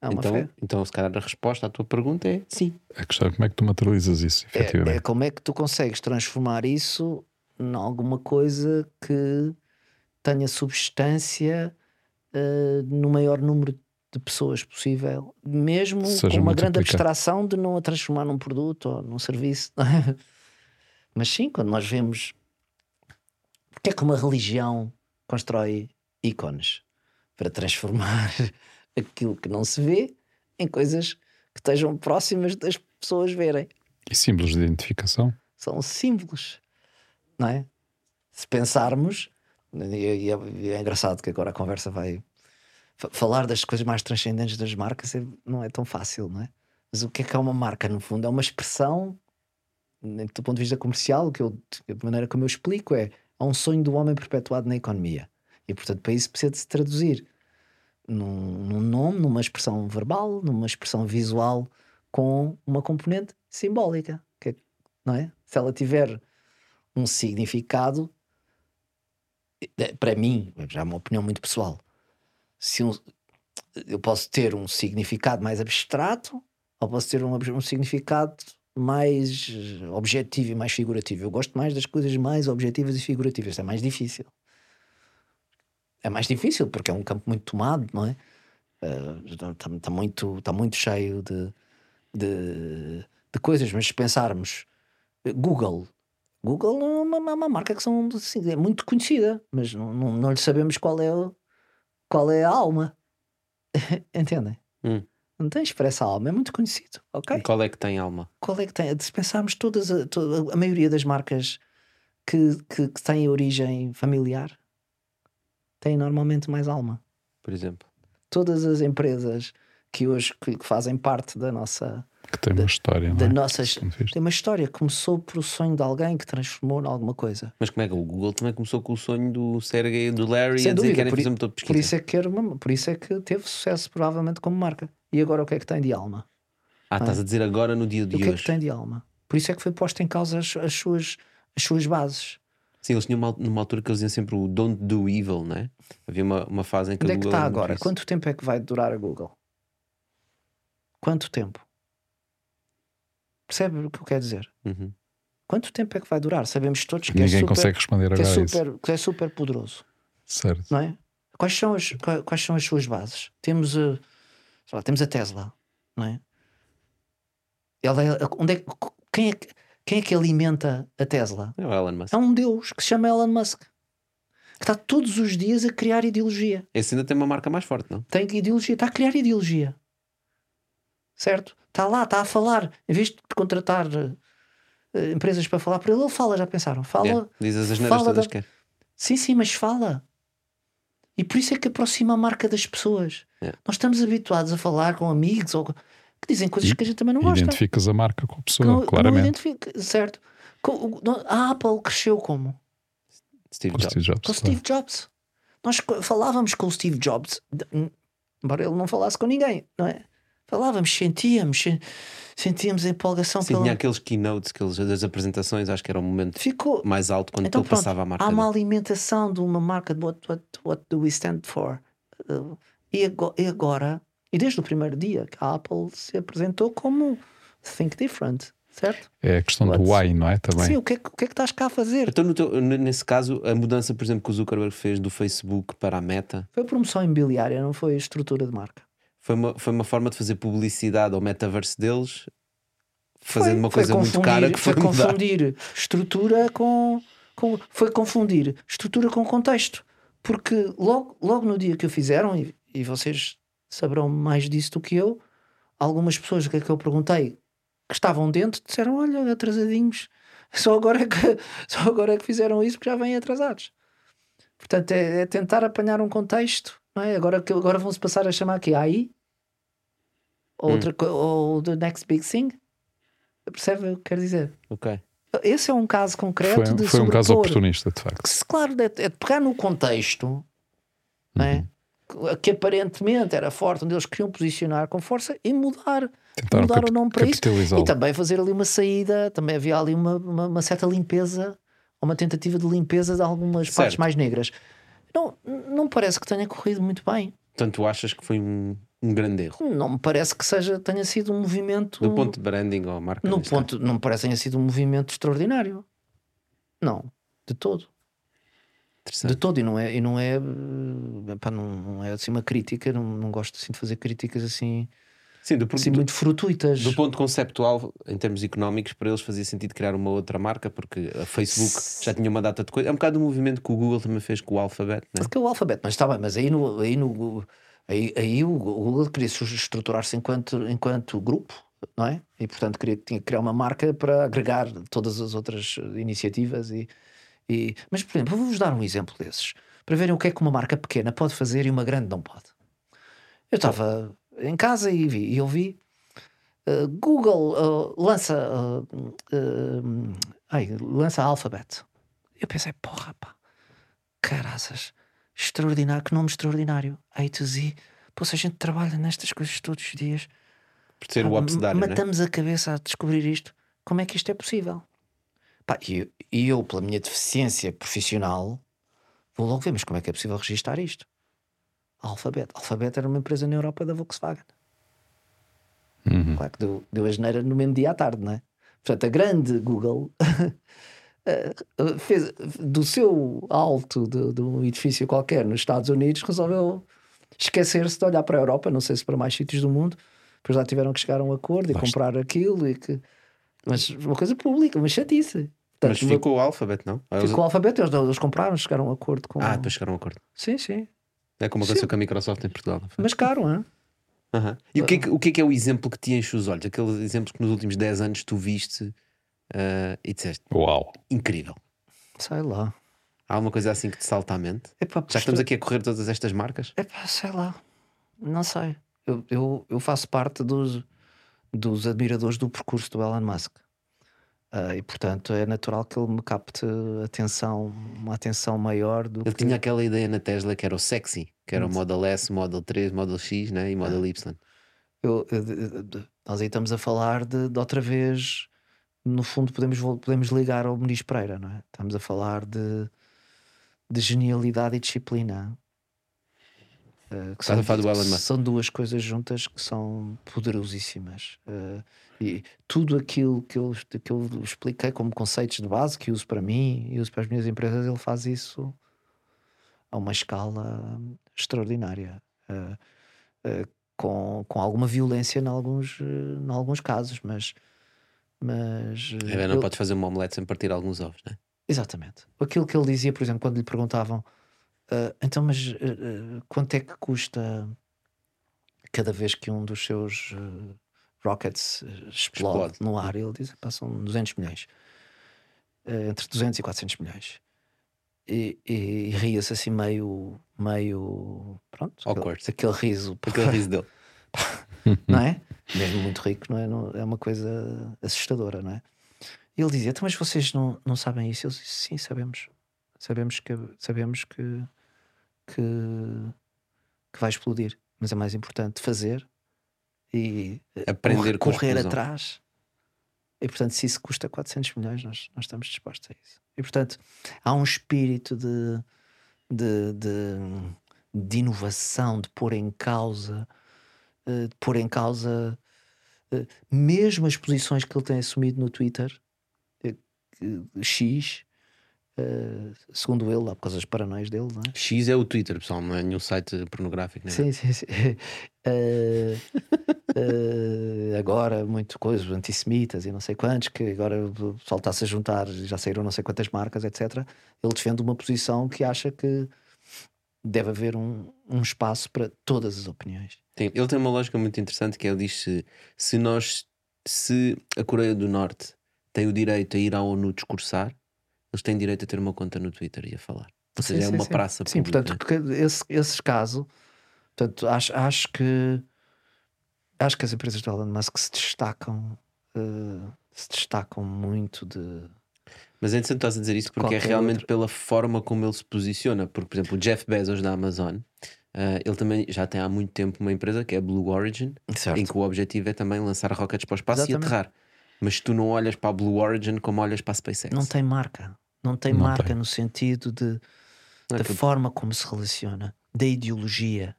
É uma
então,
fé.
então, se calhar a resposta à tua pergunta é sim.
a questão é como é que tu materializas isso,
É,
efetivamente.
é como é que tu consegues transformar isso em alguma coisa que tenha substância eh, no maior número de pessoas possível, mesmo
Seja
com uma grande abstração de não a transformar num produto ou num serviço. Mas sim, quando nós vemos porque é que uma religião constrói ícones para transformar aquilo que não se vê em coisas que estejam próximas das pessoas verem
E símbolos de identificação.
são símbolos, não é? Se pensarmos, e, é, é engraçado que agora a conversa vai falar das coisas mais transcendentes das marcas é- não é tão fácil, não é? Mas o que é que é uma marca, no fundo? É uma expressão, nem do ponto de vista comercial, que eu, a maneira como eu explico é, é um sonho do homem perpetuado na economia. E, portanto, para isso precisa de se traduzir num, num nome, numa expressão verbal, numa expressão visual, com uma componente simbólica. Que é- não é? Se ela tiver um significado, eh, para mim, já é uma opinião muito pessoal, se um- eu posso ter um significado mais abstrato ou posso ter um, um significado mais eh, objetivo e mais figurativo. Eu gosto mais das coisas mais objetivas e figurativas, é mais difícil. É mais difícil porque é um campo muito tomado, não é? Está muito, tá muito cheio de, de, de coisas, mas se pensarmos eh, Google, Google é uma, uma- uma marca que são, assim, é muito conhecida, mas não, não, não lhe sabemos qual é, o- qual é a alma. Entendem?
Hum.
Não tem expressa alma, é muito conhecido, ok?
Qual é que tem alma?
Qual é que tem? Se pensarmos todas a, toda- a maioria das marcas que, que, que têm origem familiar têm normalmente mais alma.
Por exemplo.
Todas as empresas que hoje que, que fazem parte da nossa
Que tem uma história,
da
não é?
nossa tem uma história começou por o sonho de alguém que transformou em alguma coisa.
Mas como é que o Google também começou com o sonho do Sergey e do Larry
Sem
a dizer
dúvida,
que querem
por
fazer motor de pesquisa?
Por isso é que era uma, por isso é que teve sucesso provavelmente como marca. E agora o que é que tem de alma?
ah, estás a dizer agora no dia de
o que é
hoje.
que tem de alma? Por isso é que foi posta em causa as, as suas as suas bases.
Sim, eles tinham uma, numa altura que eles diziam sempre o don't do evil, não é? Havia uma, uma fase em que
Onde
a
é que
Google
está agora? Quanto tempo é que vai durar a Google? Quanto tempo? Percebe o que eu quero dizer?
Uhum.
Quanto tempo é que vai durar? Sabemos todos que, é
Ninguém
super,
consegue responder
que, é
a isso.
super, que é super poderoso,
Certo.
não é? Quais são as, qua- quais são as suas bases? Temos, a, sei lá, temos a Tesla, não é? Ela é- onde é, quem, é, que- quem é que alimenta a Tesla?
É o Elon Musk.
É um deus que se chama Elon Musk. que está todos os dias a criar ideologia.
Esse ainda tem uma marca mais forte, não?
Tem ideologia, está a criar ideologia. Certo? Está lá, está a falar. Em vez de contratar eh, empresas para falar por ele, ele fala, já pensaram? Fala.
Yeah, Diz as asneiras
fala
todas
da-
que é.
Sim, sim, mas fala. E por isso é que aproxima a marca das pessoas.
Yeah.
Nós estamos habituados a falar com amigos ou que dizem coisas que a gente também não gosta.
Identificas a marca com a pessoa,
que não
claramente.
identifica, certo? A Apple cresceu como?
Steve
Com
Jobs.
Steve Jobs,
Com. Steve Jobs. Nós falávamos com o Steve Jobs, embora ele não falasse com ninguém, não é? Falávamos, sentíamos, sen- sentíamos a empolgação
Sim,
pela.
tinha aqueles keynotes, aqueles, das apresentações, acho que era o momento
Ficou.
mais alto quando
Então,
ele
pronto,
passava a marca.
há uma alimentação de uma marca de what, what, what do we stand for? Uh, e, ago- e agora, e desde o primeiro dia que a Apple se apresentou como Think Different, certo?
É a questão do why, não é? Também.
Sim, o que, é, que- o que é que estás cá a fazer?
Então, no teu- nesse caso, a mudança, por exemplo, que o Zuckerberg fez do Facebook para a Meta
Foi promoção imobiliária, não foi estrutura de marca.
Foi uma, foi uma forma de fazer publicidade ao metaverse deles, fazendo
Foi-
uma coisa muito cara que foi,
foi
mudar.
confundir estrutura com, com foi confundir estrutura com contexto porque logo, logo no dia que o fizeram e, e vocês saberão mais disso do que eu algumas pessoas que, que eu perguntei que estavam dentro disseram olha atrasadinhos só agora é que só agora é que fizeram isso porque já vêm atrasados portanto é, é tentar apanhar um contexto não é? agora agora vão se passar a chamar aqui AI ou
Hum.
outra co- ou the next big thing Percebe o que quero dizer?
Ok.
Esse é um caso concreto
Foi,
de
foi um caso oportunista, de facto.
Se, Claro, é, é de pegar no contexto é?
Uhum.
que aparentemente era forte, onde eles queriam posicionar com força e mudar,
Tentaram
mudar o nome para isso. E também fazer ali uma saída, também havia ali uma, uma, uma certa limpeza, uma tentativa de limpeza de algumas partes
Certo.
mais negras. Não, não parece que tenha corrido muito bem.
Portanto, tu achas que foi um, um grande erro?
Não me parece que seja, tenha sido um movimento.
Do ponto de branding ou marca?
no ponto, não me parece que tenha sido um movimento extraordinário. Não, de todo. De todo, e não é, e não é, eh, epá, não, não é assim uma crítica, não, não gosto assim de fazer críticas assim,
Sim, do,
assim
do,
muito fortuitas.
do ponto conceptual, em termos económicos, para eles fazia sentido criar uma outra marca, porque a Facebook já tinha uma data de coisa. É um bocado o movimento que o Google também fez com o Alphabet, né?
Porque o alfabeto, mas está bem, mas aí no, aí no aí, aí o Google queria se estruturar-se enquanto, enquanto grupo, não é? E portanto queria, tinha que criar uma marca para agregar todas as outras iniciativas e, e mas por exemplo, vou-vos dar um exemplo desses para verem o que é que uma marca pequena pode fazer e uma grande não pode. Eu estava em casa e vi, e eu vi uh, Google uh, lança uh, ai, lança Alphabet. Eu pensei, porra, pá, caraças, extraordinário, que nome extraordinário. A to Z. Pô, se a gente trabalha nestas coisas todos os dias,
Por ser o
pá,
obsedário, né?
matamos a cabeça a descobrir isto. Como é que isto é possível? Pá, e, eu- eu, pela minha deficiência profissional, vou logo ver, mas como é que é possível registar isto? Alphabet. Alphabet era uma empresa na Europa da Volkswagen.
Uhum.
Claro que deu, deu a geneira no mesmo dia à tarde, não é? Portanto, a grande Google fez do seu alto de, de um edifício qualquer nos Estados Unidos, resolveu esquecer-se de olhar para a Europa, não sei se para mais sítios do mundo, depois lá tiveram que chegar a um acordo e comprar aquilo e que. Mas uma coisa pública, uma chatice.
Mas
Portanto,
ficou o Alphabet, não? Ah, eles-
ficou o alfabeto, eles, eles compraram, chegaram a um acordo com.
Ah, depois chegaram a um acordo.
Sim, sim.
É como aconteceu com a Microsoft em Portugal.
Mas caro, hein?
Aham. E o que, é que, o que é que é o exemplo que te enche os olhos? Aqueles exemplos que nos últimos 10 anos tu viste ah, e disseste
Uau!
incrível.
Sei lá.
Há alguma coisa assim que te salta à mente?
Epá,
Já estamos aqui a correr todas estas marcas?
Epá, sei lá, não sei. Eu, eu, eu faço parte dos, dos admiradores do percurso do Elon Musk. Ah, e portanto é natural que ele me capte atenção, uma atenção maior do
Ele
que.
tinha aquela ideia na Tesla que era o sexy, que era o Model S, Model 3, Model X né? e Model Y.
Eu- eu- eu- eu- nós aí estamos a falar de, de outra vez, no fundo, podemos, podemos ligar ao Muniz Pereira, não é? Estamos a falar de, de genialidade e disciplina. Eh, que
falar do Musk.
são duas coisas juntas que são poderosíssimas. Eh, e tudo aquilo que eu, que eu expliquei como conceitos de base que uso para mim e uso para as minhas empresas, ele faz isso a uma escala extraordinária. Eh, com, com alguma violência em alguns, em alguns casos, mas. Mas eh,
É, não
eu-
podes fazer uma omelete sem partir alguns ovos, né?
Exatamente. Aquilo que ele dizia, por exemplo, quando lhe perguntavam Ah, então, mas ah, quanto é que custa cada vez que um dos seus ah, rockets explode,
Explode.
no ar? Ele diz: passam 200 milhões, entre 200 e 400 milhões. E, e, e ria-se assim meio, meio, pronto, aquele, aquele riso,
Aquele riso dele.
não é? Mesmo muito rico, não é? Não- é uma coisa assustadora, não é? E ele dizia: então, mas vocês não, não sabem isso? Eu disse: sim, sabemos. Sabemos que, sabemos que, que, que vai explodir. Mas é mais importante fazer e eh,
Aprender
correr
explosão.
atrás. E portanto, se isso custa 400 milhões, nós, nós estamos dispostos a isso. E portanto, há um espírito de, de, de, de inovação, de pôr em causa, eh, de pôr em causa eh, mesmo as posições que ele tem assumido no Twitter, eh, X, segundo ele, lá por causa das paranoias dele, não é?
X é o Twitter, pessoal, não é nenhum site pornográfico. Nem
Sim, sim, sim. Eh, agora, muito coisas antissemitas e não sei quantos, que agora o pessoal está-se a juntar, já saíram não sei quantas marcas, etc. Ele defende uma posição que acha que deve haver um, um espaço para todas as opiniões.
Tem- ele tem uma lógica muito interessante que ele diz se, se nós se a Coreia do Norte tem o direito a ir à ONU discursar, eles têm direito a ter uma conta no Twitter e a falar. Ou seja,
Sim,
é
sim,
uma
sim.
praça
Sim,
pública.
portanto, porque esse, esse caso, portanto, acho, acho que acho que as empresas do Elon Musk se destacam, eh, se destacam muito de
Mas é interessante estás a dizer isso porque é realmente pela forma como ele se posiciona. Porque, por exemplo, o Jeff Bezos da Amazon, ah, ele também já tem há muito tempo uma empresa que é a Blue Origin, em que o objetivo é também lançar rockets para o espaço
Exatamente.
e aterrar. Mas tu não olhas para a Blue Origin como olhas para a SpaceX.
não tem marca, não tem
Não
marca
tem.
no sentido de
Não é
da
que-
forma como se relaciona, da ideologia,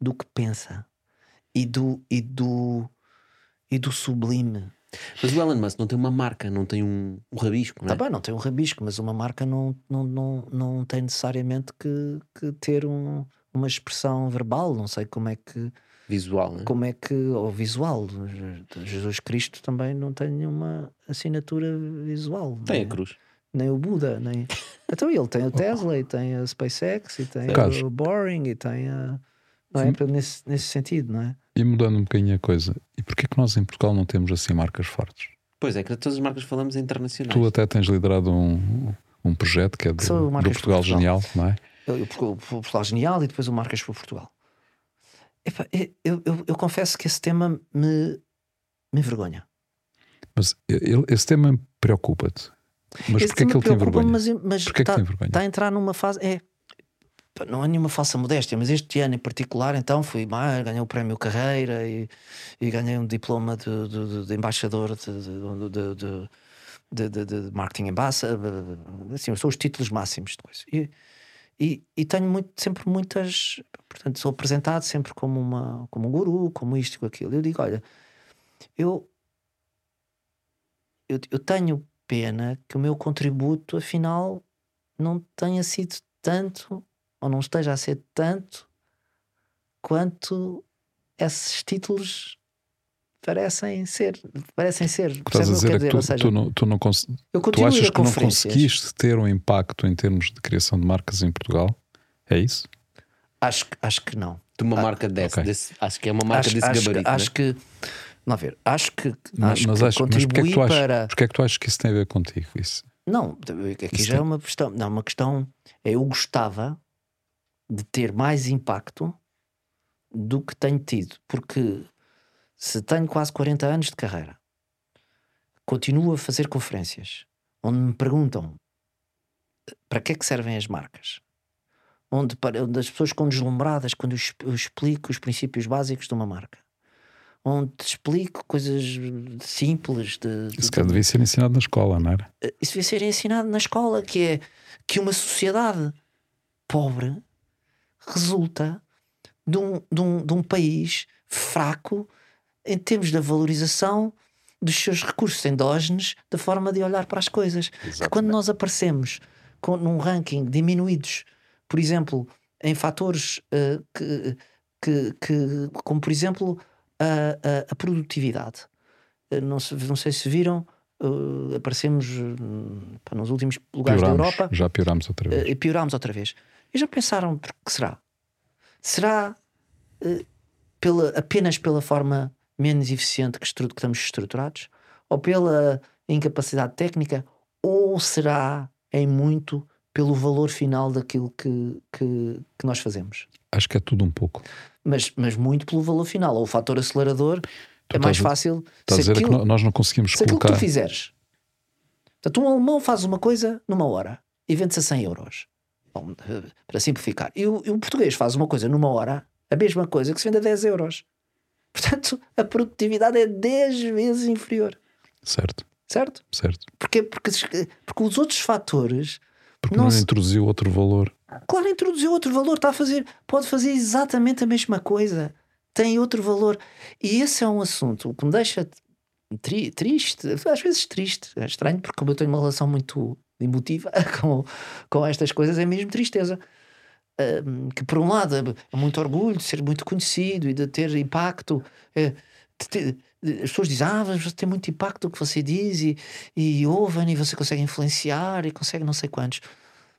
do que pensa e do e do e do sublime.
Mas o Elon Musk não tem uma marca, não tem um, um rabisco, não
Tá
é?
bem, não tem um rabisco, mas uma marca não, não, não, não tem necessariamente que, que ter um, uma expressão verbal. Não sei como é que
Visual, não é?
como é que ou visual. Jesus Cristo também não tem nenhuma assinatura visual.
Tem a
nem,
cruz.
nem o Buda, nem. Então ele tem o Tesla e tem a SpaceX e tem
Carlos.
o Boring e tem a. Não é? Nesse, nesse sentido, não é?
E mudando um bocadinho a coisa, e porquê que nós em Portugal não temos assim marcas fortes?
Pois é, que todas as marcas falamos internacionais.
Tu até tens liderado um, um projeto que é do, do Portugal
por Portugal.
Genial, não é?
Eu, o Portugal Genial e depois o Marcas por Portugal. Epá, eu, eu, eu confesso que esse tema me, me envergonha.
Mas ele- esse tema preocupa-te. Mas
Esse
porquê é que ele te
preocupa-me,
envergonha?
Mas, mas
Porquê é que
está,
te envergonha?
está a entrar numa fase. É, não é nenhuma falsa modéstia, mas este ano em particular, então fui mais, ganhei o prémio Carreira e, e ganhei um diploma de, de, de- embaixador de, de, de, de, de, de- de marketing ambassador. Assim, são os títulos máximos de coisa. E, e, e tenho muito, sempre muitas. Portanto, sou apresentado sempre como, uma, como um guru, como isto, com aquilo. Eu digo: olha, eu, eu, eu tenho pena que o meu contributo, afinal, não tenha sido tanto, ou não esteja a ser tanto, quanto esses títulos parecem ser. Parecem ser.
O que estás a
que
dizer é que tu,
seja,
tu não, tu não tu achas que não conseguiste ter um impacto em termos de criação de marcas em Portugal? É isso?
Acho, que- acho que não.
De uma marca desse,
ok.
desse- acho que é uma marca
acho,
desse
acho,
gabarito.
que, acho que. Não, a ver, acho que.
Mas,
acho
mas,
que
acho- mas porquê, é que tu achas,
para.
porquê é que tu achas que isso tem a ver contigo? Isso?
Não, aqui
Isso
já é
tem-
uma questão. Não, uma questão é eu gostava de ter mais impacto do que tenho tido, porque se tenho quase 40 anos de carreira, continuo a fazer conferências onde me perguntam para que é que servem as marcas, onde, onde as pessoas ficam deslumbradas quando eu explico os princípios básicos de uma marca. Onde explico coisas simples de, de-
Isso que devia ser ensinado na escola, não era?
isso devia ser ensinado na escola, que é que uma sociedade pobre resulta de um, de um, de um país fraco em termos da valorização dos seus recursos endógenos, da forma de olhar para as coisas. Que quando nós aparecemos com, num ranking diminuídos, por exemplo, em fatores eh, que, que, que- como por exemplo a, a- a produtividade. Eh, Não, se- não sei se viram, eh, aparecemos hum, pá, nos últimos lugares da
Piorámos,
Europa
já piorámos outra vez.
e piorámos outra vez. E já pensaram por que será? Será pela, apenas pela forma menos eficiente que, que estamos estruturados? Ou pela incapacidade técnica? Ou será em muito pelo valor final daquilo que, que, que nós fazemos?
Acho que é tudo um pouco.
Mas, mas muito pelo valor final. Ou o fator acelerador
Tu
é mais
a-
fácil.
Estás a dizer é que
aquilo-
no- nós não conseguimos
se aquilo que
colocar.
tu fizeres. Portanto, um alemão faz uma coisa numa hora e vende-se a 100 euros. Bom, eh, para simplificar. E o, e o português faz uma coisa numa hora, a mesma coisa que se vende a 10 euros. Portanto, a produtividade é 10 vezes inferior.
Certo,
Certo?
certo.
Porquê? Porque, porque os outros fatores,
Porque
Não
não,
se-
introduziu outro valor.
claro, introduziu outro valor, está a fazer, pode fazer exatamente a mesma coisa, tem outro valor. E esse é um assunto que me deixa tri- triste, às vezes triste, é estranho, porque como eu tenho uma relação muito emotiva com, com estas coisas, é mesmo tristeza. Que por um lado é muito orgulho de ser muito conhecido e de ter impacto. é, de ter- de- as pessoas dizem, ah, mas tem muito impacto o que você diz e, e ouvem e você consegue influenciar e consegue não sei quantos.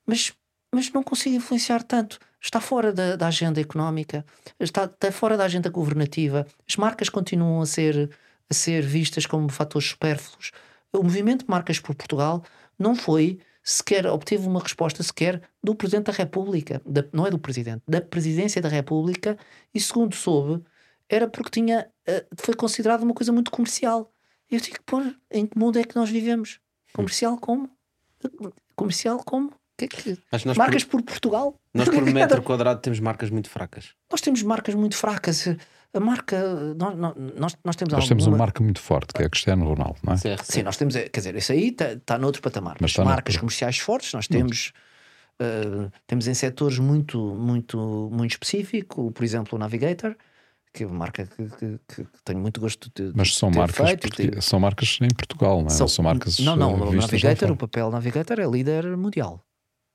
Mas, mas não consigo influenciar tanto. Está fora da, da agenda económica, está, está fora da agenda governativa. As marcas continuam a ser, a ser vistas como fatores supérfluos. O movimento Marcas por Portugal não foi sequer, obteve uma resposta sequer do Presidente da República, da- não é do Presidente, da Presidência da República, e segundo soube, era porque tinha, eh, foi considerado uma coisa muito comercial. Eu digo, pô, em que mundo é que nós vivemos? Comercial como? Comercial como? Que é que- Marcas
por,
por Portugal?
nós por metro quadrado temos marcas muito fracas.
Nós temos marcas muito fracas. A marca, nós, nós, nós- temos
Nós temos uma marca muito forte, que é Cristiano Ronaldo, não é?
CRC.
Sim, nós temos, eh, quer dizer, isso aí está tá noutro patamar.
Mas
Mas
está
marcas
noutro.
comerciais fortes, nós temos, eh, temos em setores muito, muito, muito específicos, por exemplo, o Navigator, que é uma marca que, que- que- que tenho muito gosto de, de
Mas são
ter
marcas,
feito de-
são marcas em Portugal, não é? São, marcas.
Não, não,
eh,
o Navigator, o papel Navigator é líder mundial.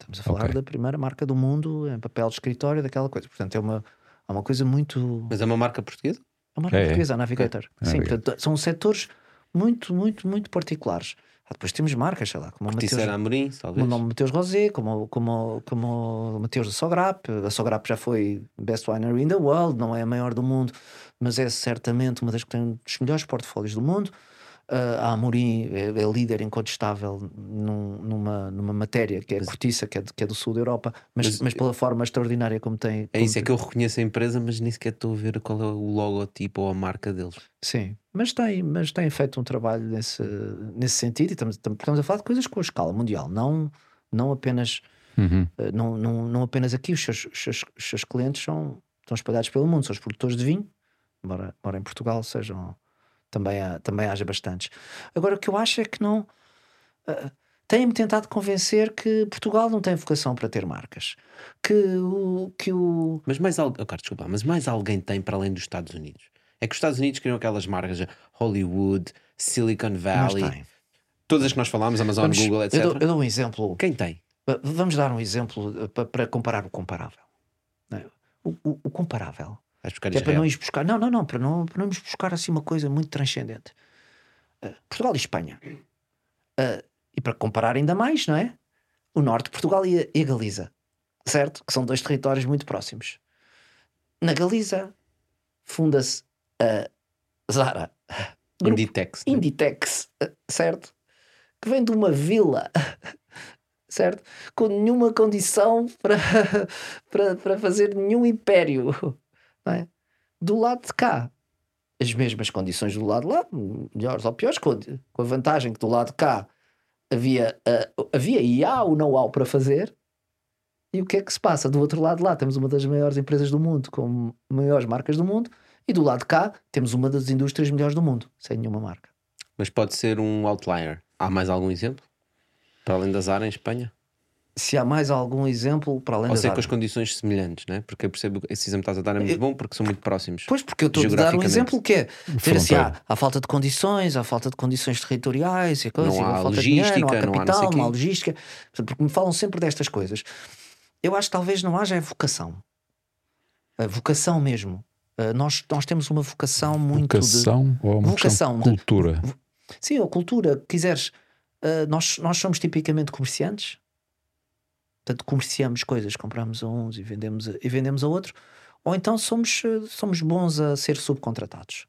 Estamos a falar
Ok.
da primeira marca do mundo em papel de escritório, daquela coisa. Portanto, é uma, é uma coisa muito.
Mas é uma marca portuguesa?
A marca
É, é.
portuguesa, a Navigator.
É,
Sim,
Navigator.
portanto, são setores muito, muito, muito particulares. Ah, depois temos marcas, sei lá, como o Mateus,
Corticeira Amorim,
como
talvez.
o nome Mateus Rosé, como, como, como o Mateus da Sograp. A Sograp já foi Best Winery in the World, não é a maior do mundo, mas é certamente uma das que tem dos melhores portfólios do mundo. Ah, a Amorim é, é líder incontestável num- numa, numa matéria que é a cortiça, que é, de- que é do sul da Europa, mas,
Mas-
mas, pela forma extraordinária como tem.
É
como
isso, é que eu reconheço a empresa, mas nem sequer estou a ver qual é o logotipo ou a marca deles.
Sim, mas tem, mas tem feito um trabalho nesse, nesse sentido e estamos, estamos a falar de coisas com a escala mundial, não, não, apenas,
Uhum.
eh, não, não, não apenas aqui. Os seus, os seus, os seus clientes são, estão espalhados pelo mundo, são os produtores de vinho, embora, embora em Portugal sejam, também, há, também haja bastantes. Agora, o que eu acho é que não. eh, Têm-me tentado convencer que Portugal não tem vocação para ter marcas. Que o. Que o
Mas mais alguém, desculpa, mas mais alguém tem para além dos Estados Unidos. É que os Estados Unidos criam aquelas marcas Hollywood, Silicon Valley, todas as que nós falámos, Amazon,
Vamos-
Google, etc.
eu, dou, eu dou um exemplo.
Quem tem?
Va- Vamos dar um exemplo eh, pa- para comparar o comparável. é? O, o- o comparável.
Vais buscar
é para não ir buscar. Não, não, não, para não, para não irmos buscar assim uma coisa muito transcendente. Eh, Portugal e Espanha. Eh, e para comparar ainda mais, não é? O norte de Portugal e a, e a Galiza. Certo? Que são dois territórios muito próximos. Na Galiza funda-se a Zara.
Inditex. né?
Inditex, eh, certo? Que vem de uma vila, certo? Com nenhuma condição para, para, para fazer nenhum império, é? Do lado de cá, as mesmas condições do lado de lá, melhores ou piores, com, a- vantagem que do lado de cá havia, eh, havia e há o know-how para fazer. E o que é que se passa? Do outro lado de lá temos uma das maiores empresas do mundo, com maiores marcas do mundo, e do lado de cá temos uma das indústrias melhores do mundo, sem nenhuma marca.
Mas pode ser um outlier. Há mais algum exemplo? Para além da Zara em Espanha?
Se há mais algum exemplo para além
Ou
da
seja, com as condições semelhantes, né? Porque eu percebo que esse exemplo que estás a dar é muito
Eu-
bom porque são muito próximos.
Pois, porque eu estou a dar um exemplo que é ter assim, há, há falta de condições, há falta de condições territoriais, e coisa,
Não há
falta de dinheiro, não há
logística, não há não
capital, há logística, porque me falam sempre destas coisas. Eu acho que talvez não haja a vocação. A vocação mesmo. Uh, nós, nós temos uma vocação muito de.
Vocação ou uma
Vocação
de
de-
cultura?
Sim, a cultura, quiseres. uh, nós, nós somos tipicamente comerciantes. Portanto, comerciamos coisas, compramos a uns e vendemos a, e vendemos a outro, ou então somos, eh, somos bons a ser subcontratados.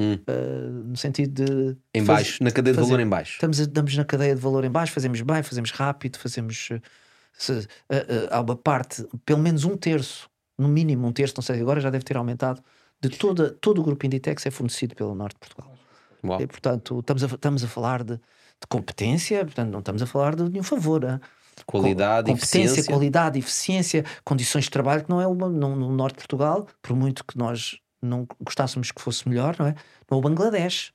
Hum.
Uh, no sentido de.
Em
faz-
baixo, na cadeia de
fazer-
valor em baixo.
Estamos, estamos na cadeia de valor em baixo, fazemos bem, fazemos rápido, fazemos. eh, se- eh, eh, há uma parte, pelo menos um terço, no mínimo um terço, não sei, agora já deve ter aumentado, de toda, todo o grupo Inditex é fornecido pelo Norte de Portugal.
Uau.
E, portanto, estamos a, estamos a falar de, de competência, portanto, não estamos a falar de nenhum favor. ah.
Qualidade,
competência,
eficiência.
qualidade, eficiência, condições de trabalho, que não é uma, no, no norte de Portugal, por muito que nós não gostássemos que fosse melhor, não é? Não é o Bangladesh,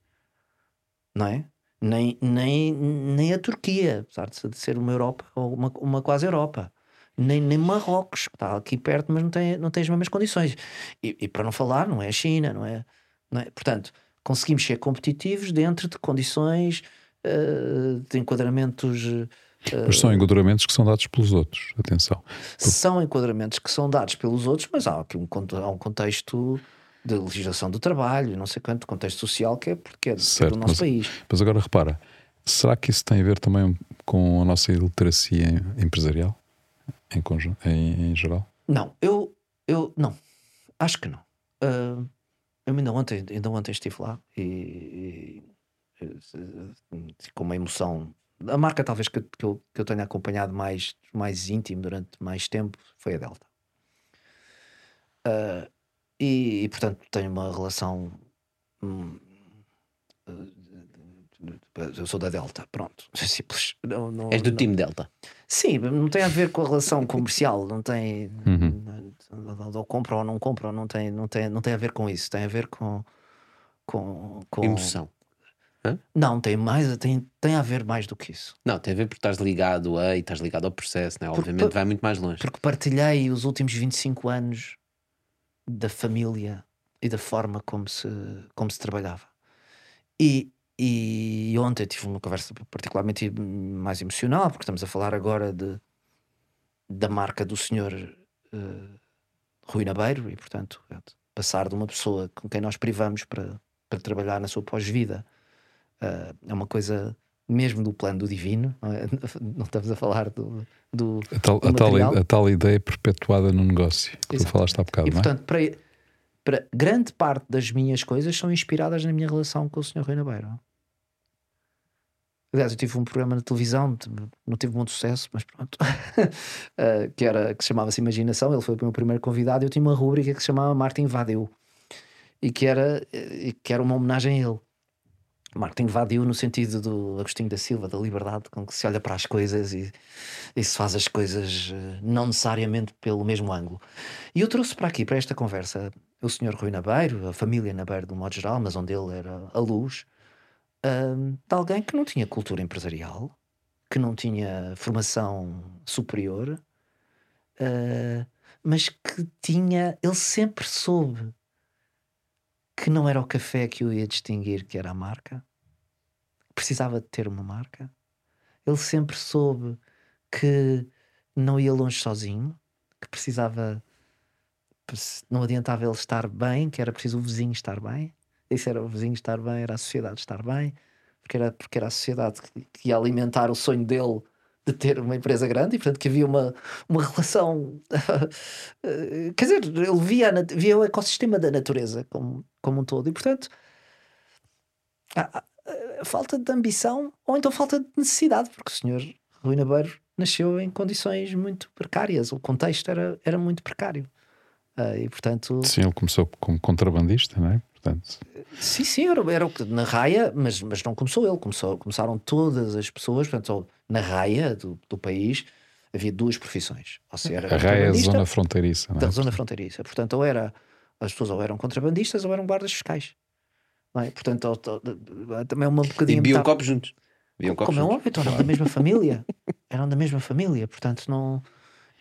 não é? Nem, nem, nem a Turquia, apesar de ser- uma Europa ou uma, uma quase Europa. Nem, nem Marrocos, que está aqui perto, mas não tem, não tem as mesmas condições. E, e para não falar, não é a China, não é? Não é? Portanto, conseguimos ser competitivos dentro de condições eh, de enquadramentos. Eh,
Mas são enquadramentos que são dados pelos outros. Atenção.
são enquadramentos que são dados pelos outros, mas há aqui um, há um contexto de legislação do trabalho, não sei quanto, contexto social que é porque é,
Certo,
do nosso
mas-
país.
Mas agora repara, será que isso tem a ver também com a nossa iliteracia em- empresarial? Em, conjunto, em, em geral?
Não, eu, eu não, acho que não. Ah, eu ainda ontem, ainda ontem estive lá e, e- e- com uma emoção. A marca talvez que, eu- que, eu, que eu tenha acompanhado mais, mais íntimo durante mais tempo foi a Delta. Ah, e, e, portanto tenho uma relação. hum, ah, eu sou da Delta, pronto. Simples. Não, não,
És do
não-
time Delta.
Sim, não tem a ver com a relação comercial, não tem.
Uhum.
Ou, ou compra ou não compra, não tem, não, tem, não tem a ver com isso, tem a ver com. com, com...
Emoção.
Não, tem mais, tem, tem a ver mais do que isso.
Não, tem a ver porque estás ligado a e estás ligado ao processo, né?
Porque-
obviamente vai muito mais longe.
Porque partilhei os últimos 25 anos da família e da forma como se, como se trabalhava. E, e ontem tive uma conversa particularmente mais emocional, porque estamos a falar agora de, da marca do senhor eh, Rui Nabeiro, e portanto, passar de uma pessoa com quem nós privamos para, para trabalhar na sua pós-vida é uma coisa mesmo do plano do divino, não, é? Não estamos a falar do, do,
A tal,
do
a tal, a tal ideia perpetuada no negócio que tu
Exatamente.
falaste há bocado,
E
não é?
portanto, para, para grande parte das minhas coisas são inspiradas na minha relação com o Sr. Rui Nabeiro. Aliás, eu tive um programa na televisão, não teve muito sucesso, mas pronto, eh, que, era, que se chamava-se Imaginação. Ele foi o meu primeiro convidado e eu tinha uma rúbrica que se chamava Martin Vadeu e que era, que era uma homenagem a ele. Martin Vadeu no sentido do Agostinho da Silva, da liberdade com que se olha para as coisas e, e se faz as coisas eh, não necessariamente pelo mesmo ângulo. E eu trouxe para aqui, para esta conversa, o Sr. Rui Nabeiro, a família Nabeiro um modo geral, mas onde ele era a luz, hum, de alguém que não tinha cultura empresarial, que não tinha formação superior, ah, mas que tinha, ele sempre soube que não era o café que o ia distinguir, que era a marca, precisava de ter uma marca. Ele sempre soube que não ia longe sozinho, que precisava não adiantava ele estar bem, que era preciso o vizinho estar bem. Isso era o vizinho estar bem, era a sociedade estar bem, porque era, porque era a sociedade que, que ia alimentar o sonho dele de ter uma empresa grande e, portanto, que havia uma, uma relação. eh, quer dizer, ele via, a via o ecossistema da natureza como, como um todo, e, portanto, há- há falta de ambição ou então falta de necessidade, porque o senhor Rui Nabeiro nasceu em condições muito precárias, o contexto era, era muito precário. Ah, e portanto,
Sim, ele começou como contrabandista, não é? Portanto,
sim, sim, era, era o que na raia, mas, mas não começou ele, começou, começaram todas as pessoas, portanto, na raia do, do país havia duas profissões. Ou se era
a raia é a zona fronteiriça, não
da
é?
zona fronteiriça. Portanto, ou era as pessoas ou eram contrabandistas ou eram guardas fiscais. Não é? Portanto, ou- ou- também é uma
E
bocadinho.
bebiam
metade-
copos juntos. Bebiam copos
como é
juntos.
óbvio, então eram da mesma família. Eram da mesma família, portanto, não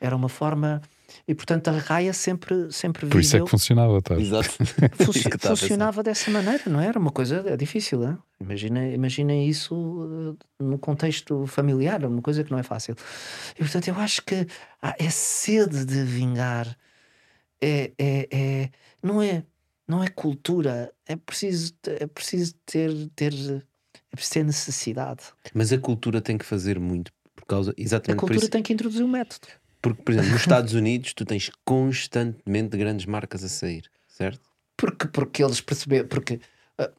era uma forma. E portanto, a raia sempre, sempre
Por isso é que funcionava, tá?
Exato.
Funci-
a pensar.
funcionava dessa maneira, não é? Era uma coisa é difícil, é? Imagina, imagina isso eh, no contexto familiar, é uma coisa que não é fácil. E portanto, eu acho que há é sede de vingar, é, é, é- não é não é cultura, é preciso é preciso ter ter é preciso ter necessidade.
Mas a cultura tem que fazer muito por causa
A
exatamente por
cultura
isso.
tem que introduzir um método.
Porque, por exemplo, nos Estados Unidos tu tens constantemente grandes marcas a sair, certo?
Porque, porque eles perceberam. Porque ah,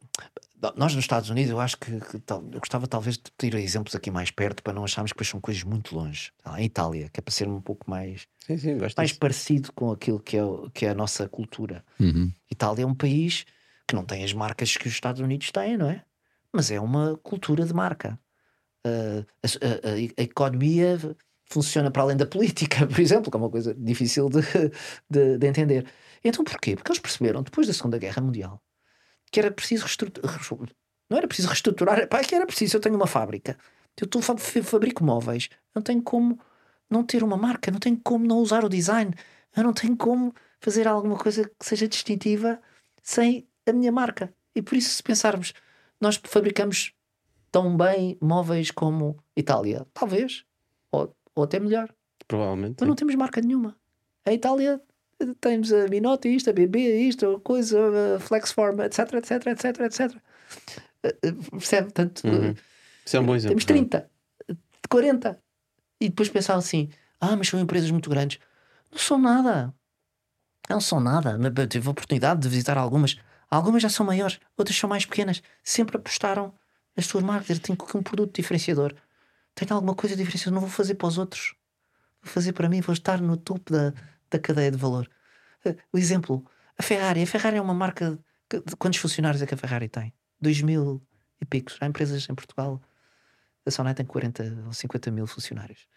nós nos Estados Unidos, eu acho que, que tal- eu gostava talvez de ter exemplos aqui mais perto para não acharmos que depois são coisas muito longe. Lá, Em Itália, que é para ser um pouco mais,
Sim, sim, gosto
mais
disso.
parecido com aquilo que é, que é a nossa cultura.
Uhum.
Itália é um país que não tem as marcas que os Estados Unidos têm, não é? Mas é uma cultura de marca. A, a- a- a economia funciona para além da política, por exemplo, que é uma coisa difícil de, de, de entender. Então porquê? Porque eles perceberam, depois da Segunda Guerra Mundial, que era preciso reestruturar. Não era preciso reestruturar, pá, é que era preciso. Eu tenho uma fábrica, eu fa- fabrico móveis, eu não tenho como não ter uma marca, não tenho como não usar o design, eu não tenho como fazer alguma coisa que seja distintiva sem a minha marca. E por isso, se pensarmos, nós fabricamos tão bem móveis como Itália, talvez, ou, até melhor,
Provavelmente.
mas não temos marca nenhuma. A Itália eh, temos a Minotti, isto, a BB, isto, a coisa, a Flexform, etc, etc, etc, etc. Eh, eh, Percebe? Portanto,
Uhum.
eh,
Isso é um bom exemplo.
temos 30, 40. E depois pensar assim: ah, mas são empresas muito grandes. Não são nada. Não são nada. Eu Tive a oportunidade de visitar algumas. Algumas já são maiores, outras são mais pequenas. Sempre apostaram nas suas marcas. Que um produto diferenciador. Tenho alguma coisa diferenciadora. Não vou fazer para os outros. Vou fazer para mim. Vou estar no topo da, da cadeia de valor. O exemplo: a Ferrari. A Ferrari é uma marca. quantos funcionários é que a Ferrari tem? 2 mil e picos. Há empresas em Portugal a Sonai tem 40 ou 50 mil funcionários.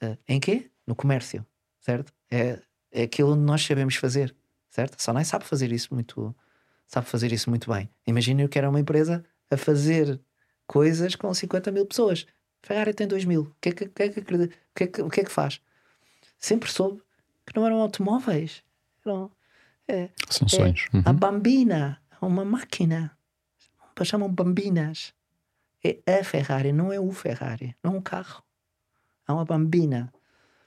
Ah, em quê? No comércio, certo? É, é aquilo onde nós sabemos fazer, certo? A Sonai sabe fazer isso muito, sabe fazer isso muito bem. Imaginem que era uma empresa a fazer coisas com 50 mil pessoas. Ferrari tem 2 mil. O que é que, que, é que, que, é que, que é que faz? Sempre soube que não eram automóveis. Eram, é,
São sonhos. Uhum.
a bambina, uma máquina. Chamam bambinas. É a Ferrari, não é o Ferrari, não é um carro. É uma bambina.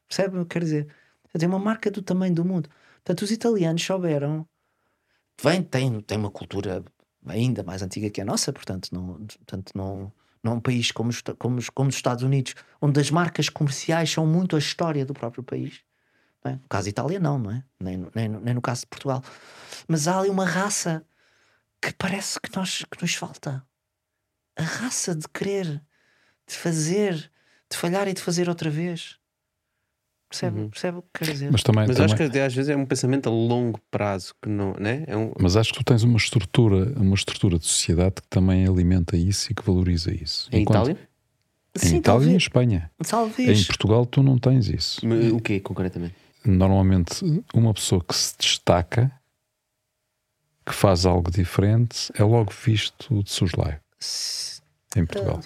Percebe o que eu quero dizer? É uma marca do tamanho do mundo. Portanto, os italianos souberam. Vem, tem, tem uma cultura ainda mais antiga que a nossa, portanto, não, portanto, não, não é país como os, como, como os Estados Unidos, onde as marcas comerciais são muito a história do próprio país. É? No caso da Itália, não, não é? Nem, nem, nem no caso de Portugal. Mas há ali uma raça que parece que, nós, que nos falta. A raça de querer, de fazer, de falhar e de fazer outra vez. Percebe, percebe o que quero dizer?
Mas também,
Mas
também-
acho que às vezes é um pensamento a longo prazo que não, né? É um,
mas acho que tu tens uma estrutura, uma estrutura de sociedade que também alimenta isso e que valoriza isso.
em
Enquanto-
Itália?
Em
Sim,
Itália e em
talvez.
Espanha.
talvez.
Em Portugal tu não tens isso.
Mas O quê, concretamente?
Normalmente, uma pessoa que se destaca, que faz algo diferente, é logo visto de soslaio em Portugal.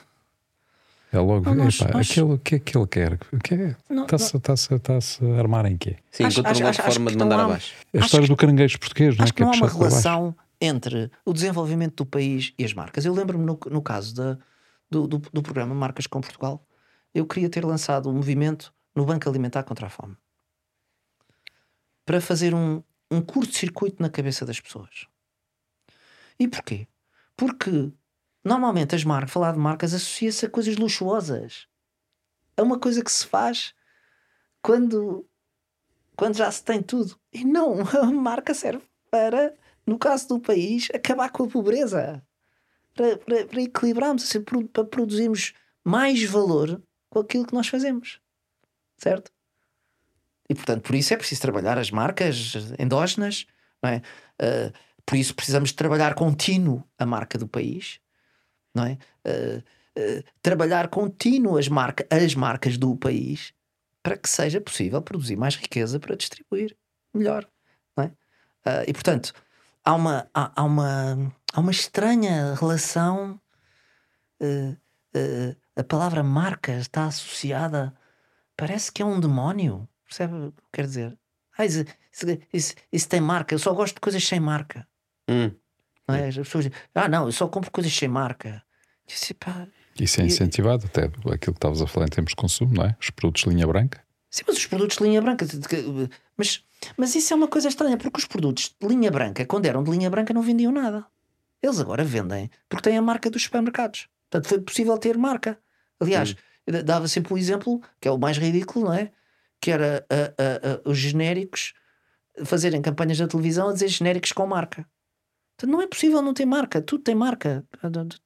É logo,
Não, nós-
epá,
nós-
aquele, o que é que ele quer? Que é? Está-se está-se- está-se a armar em quê?
Sim,
Acho-
encontra
acho-
uma forma
que
de mandar
não há-
abaixo.
É a história
que-
do caranguejo português, não é?
Acho que
é
não há uma relação entre o desenvolvimento do país e as marcas. Eu lembro-me no, no caso da, do, do, do programa Marcas com Portugal, eu queria ter lançado um movimento no Banco Alimentar contra a Fome para fazer um, um curto-circuito na cabeça das pessoas. E porquê? Porque normalmente as marcas, falar de marcas associa-se a coisas luxuosas. É uma coisa que se faz quando quando já se tem tudo. E não, a marca serve para, no caso do país, acabar com a pobreza. Para, para, para equilibrarmos, assim, para produzirmos mais valor com aquilo que nós fazemos. Certo? E portanto, por isso é preciso trabalhar as marcas endógenas, não é? Ah, por isso precisamos trabalhar contínuo a marca do país, não é? Ah, ah, trabalhar contínuo as, marca, as marcas do país para que seja possível produzir mais riqueza para distribuir melhor. Não é? Ah, e portanto, há uma, há, há uma, há uma estranha relação. a palavra marca está associada, parece que é um demónio. Percebe o que quer dizer? Ah, isso, isso- isso- tem marca, eu só gosto de coisas sem marca.
Hum.
É? As pessoas dizem, ah, não, eu só compro coisas sem marca. Disse, pá,
Isso é incentivado, até aquilo que estavas a falar em termos de consumo, não é? Os produtos de linha branca.
Sim, mas os produtos de linha branca. de- de- Mas, mas isso é uma coisa estranha, porque os produtos de linha branca, quando eram de linha branca, não vendiam nada. Eles agora vendem porque têm a marca dos supermercados. Portanto, foi possível ter marca. Aliás, eu dava sempre um exemplo, que é o mais ridículo, não é? que era ah, ah, ah, os genéricos fazerem campanhas na televisão a dizer genéricos com marca. Então, não é possível não ter marca, tudo tem marca,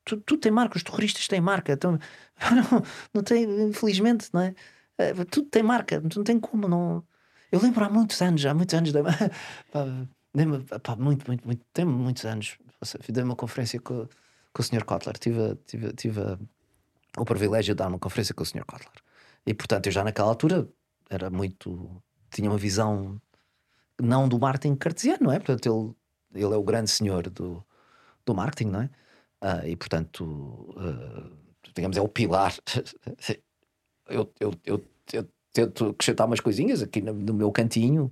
tudo, tudo tem marca, os terroristas têm marca, então, não, não tem, infelizmente, não é? Eh, Tudo tem marca, não tem como não. Eu lembro há muitos anos, há muitos anos, dei-me- pá, muito, muito, muito, tem muitos anos, dei uma conferência com, com o Sr. Kotler, tive, tive, tive o privilégio de dar uma conferência com o Sr. Kotler. E portanto, eu já naquela altura era muito. tinha uma visão não do marketing cartesiano, não é? Portanto, ele, ele é o grande senhor do, do marketing, não é? Ah, e portanto, ah, digamos, é o pilar. eu, eu, eu, eu tento acrescentar umas coisinhas aqui no, no meu cantinho.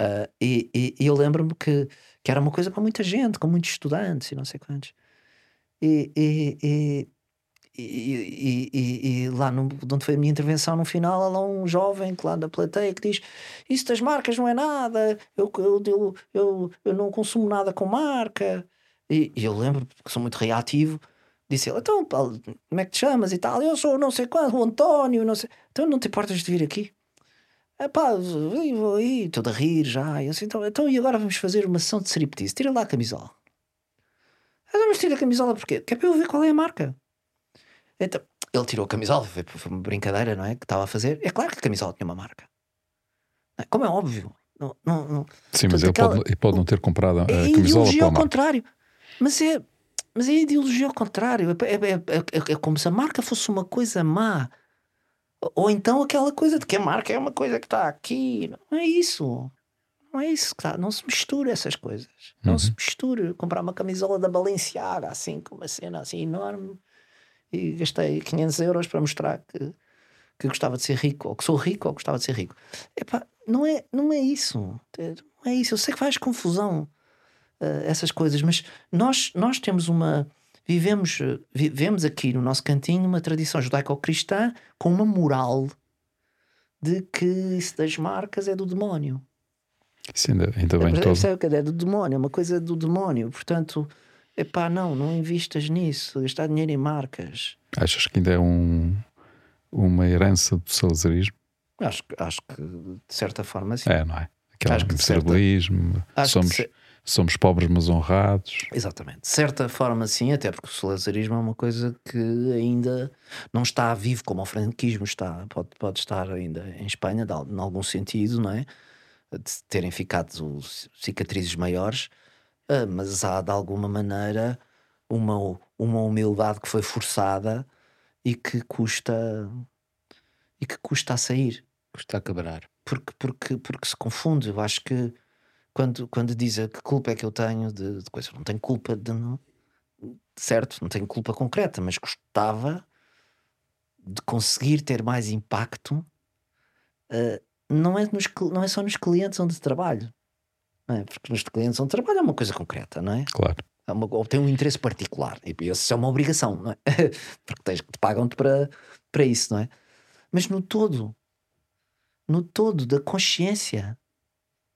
ah, e, e- e eu lembro-me que, que era uma coisa para muita gente, com muitos estudantes e não sei quantos. E, e, e, e, e- lá no, de onde foi a minha intervenção no final, há lá um jovem que lá da plateia que diz: Isso das marcas não é nada, eu, eu, eu, eu, eu não consumo nada com marca. E, e eu lembro, porque sou muito reativo, disse ele: Então, Paulo, como é que te chamas e tal? Eu sou não sei quando, o António, não sei. Então não te importas de vir aqui? É pá, vou aí, estou a rir já. E assim, então, então, e agora vamos fazer uma sessão de striptease? Tira lá a camisola. Ah, Vamos tirar a camisola porquê? Que é para eu ver qual é a marca. Então, ele tirou a camisola, foi, foi uma brincadeira, não é? Que estava a fazer. É claro que a camisola tinha uma marca. É? Como é óbvio. Não, não, não-
Sim, mas ele
aquela-
pode, ele pode não ter comprado a,
é
camisola
ideologia ao contrário. Mas é, mas é ideologia ao contrário. É, é- é- é- é como se a marca fosse uma coisa má. Ou então aquela coisa de que a marca é uma coisa que está aqui. Não é isso. Não é isso que está. Não se mistura essas coisas. Não se mistura. Comprar uma camisola da Balenciaga, assim, com uma cena assim enorme. E gastei 500 euros para mostrar que, que gostava de ser rico. Ou que sou rico ou gostava de ser rico. Epá, não é, não é isso. Não é isso. Eu sei que faz confusão eh, essas coisas, mas nós, nós temos uma. Vivemos, vivemos aqui no nosso cantinho uma tradição judaico-cristã com uma moral de que isso das marcas é do demónio.
Isso ainda, ainda bem todo.
Percebe que é do demónio, é uma coisa do demónio. Portanto, epá, não, não investas nisso, gastar dinheiro em marcas.
Achas que ainda é um, uma herança do salazarismo?
Acho, que- acho que de certa forma sim.
É, não é? Aquele
Acho que de certa-. Acho que
Somos,
se-
somos pobres, mas honrados.
Exatamente. De certa forma, sim, até porque o salazarismo é uma coisa que ainda não está vivo como o franquismo está. Pode, pode estar ainda em Espanha, em algum sentido, não é? De terem ficado ci- cicatrizes maiores, mas há de alguma maneira uma, uma humildade que foi forçada e que custa e que custa a sair
Custa a quebrar.
porque, porque, porque se confunde. Eu acho que quando, quando diz a que culpa é que eu tenho de, de coisa, não tenho culpa de, não- certo, não tenho culpa concreta, mas gostava de conseguir ter mais impacto. eh, não, é nos, não é só nos clientes onde trabalho, é? porque nos clientes onde trabalho é uma coisa concreta, não é?
Claro.
É uma, ou tem um interesse particular. E isso é uma obrigação, não é? Porque tens, te pagam-te para, para isso, não é? Mas no todo, no todo da consciência,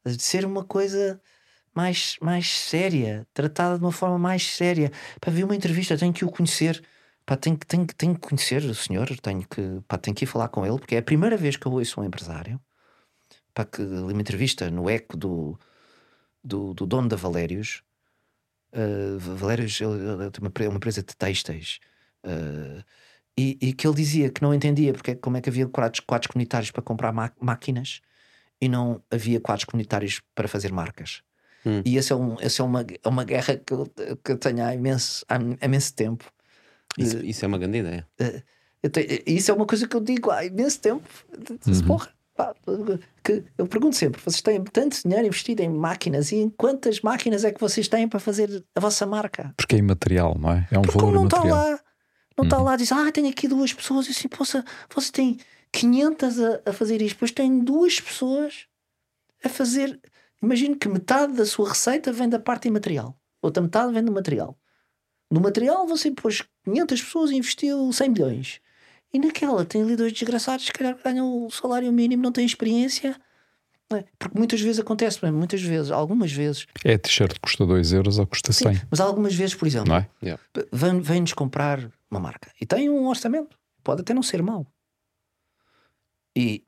de ser uma coisa mais, mais séria, tratada de uma forma mais séria. Para ver uma entrevista, tenho que o conhecer. Pá, tenho, que- tenho, tenho que conhecer o senhor, tenho que, pá, tenho que ir falar com ele, porque é a primeira vez que eu ouço um empresário. Pá, que li uma entrevista no eco do, do, do dono da Valérios. Uh, Valérios tem uma, pre- uma empresa de têxteis. Uh, e, e que ele dizia que não entendia porque, é- como é que havia quadros, quadros comunitários para comprar máquinas e não havia quadros comunitários para fazer marcas.
Hum.
E essa é, um, essa é, uma, é uma guerra que eu, que eu tenho há imenso, há imenso tempo.
Isso, isso é uma grande ideia.
Eu tenho- isso é uma coisa que eu digo há imenso tempo. Disse, Porra, pá, que eu pergunto sempre: vocês têm tanto dinheiro investido em máquinas e em quantas máquinas é que vocês têm para fazer a vossa marca?
Porque é imaterial, não é? É um
Porque
valor
não está
imaterial.
lá, não está lá, diz, ah, tenho aqui duas pessoas, e assim, poça, você tem 500 a, a fazer isto, depois tem duas pessoas a fazer. Imagino que metade da sua receita vem da parte imaterial, outra metade vem do material. No material você pôs 500 pessoas e investiu 100 milhões. E naquela tem ali dois desgraçados que calhar ganham o salário mínimo, não têm experiência. é? Porque muitas vezes acontece, é? muitas vezes, algumas vezes,
É a t-shirt que custa 2 euros ou custa 100,
mas algumas vezes, por exemplo,
não é?
Yeah.
vem- vem-nos comprar uma marca e tem um orçamento, pode até não ser mau. E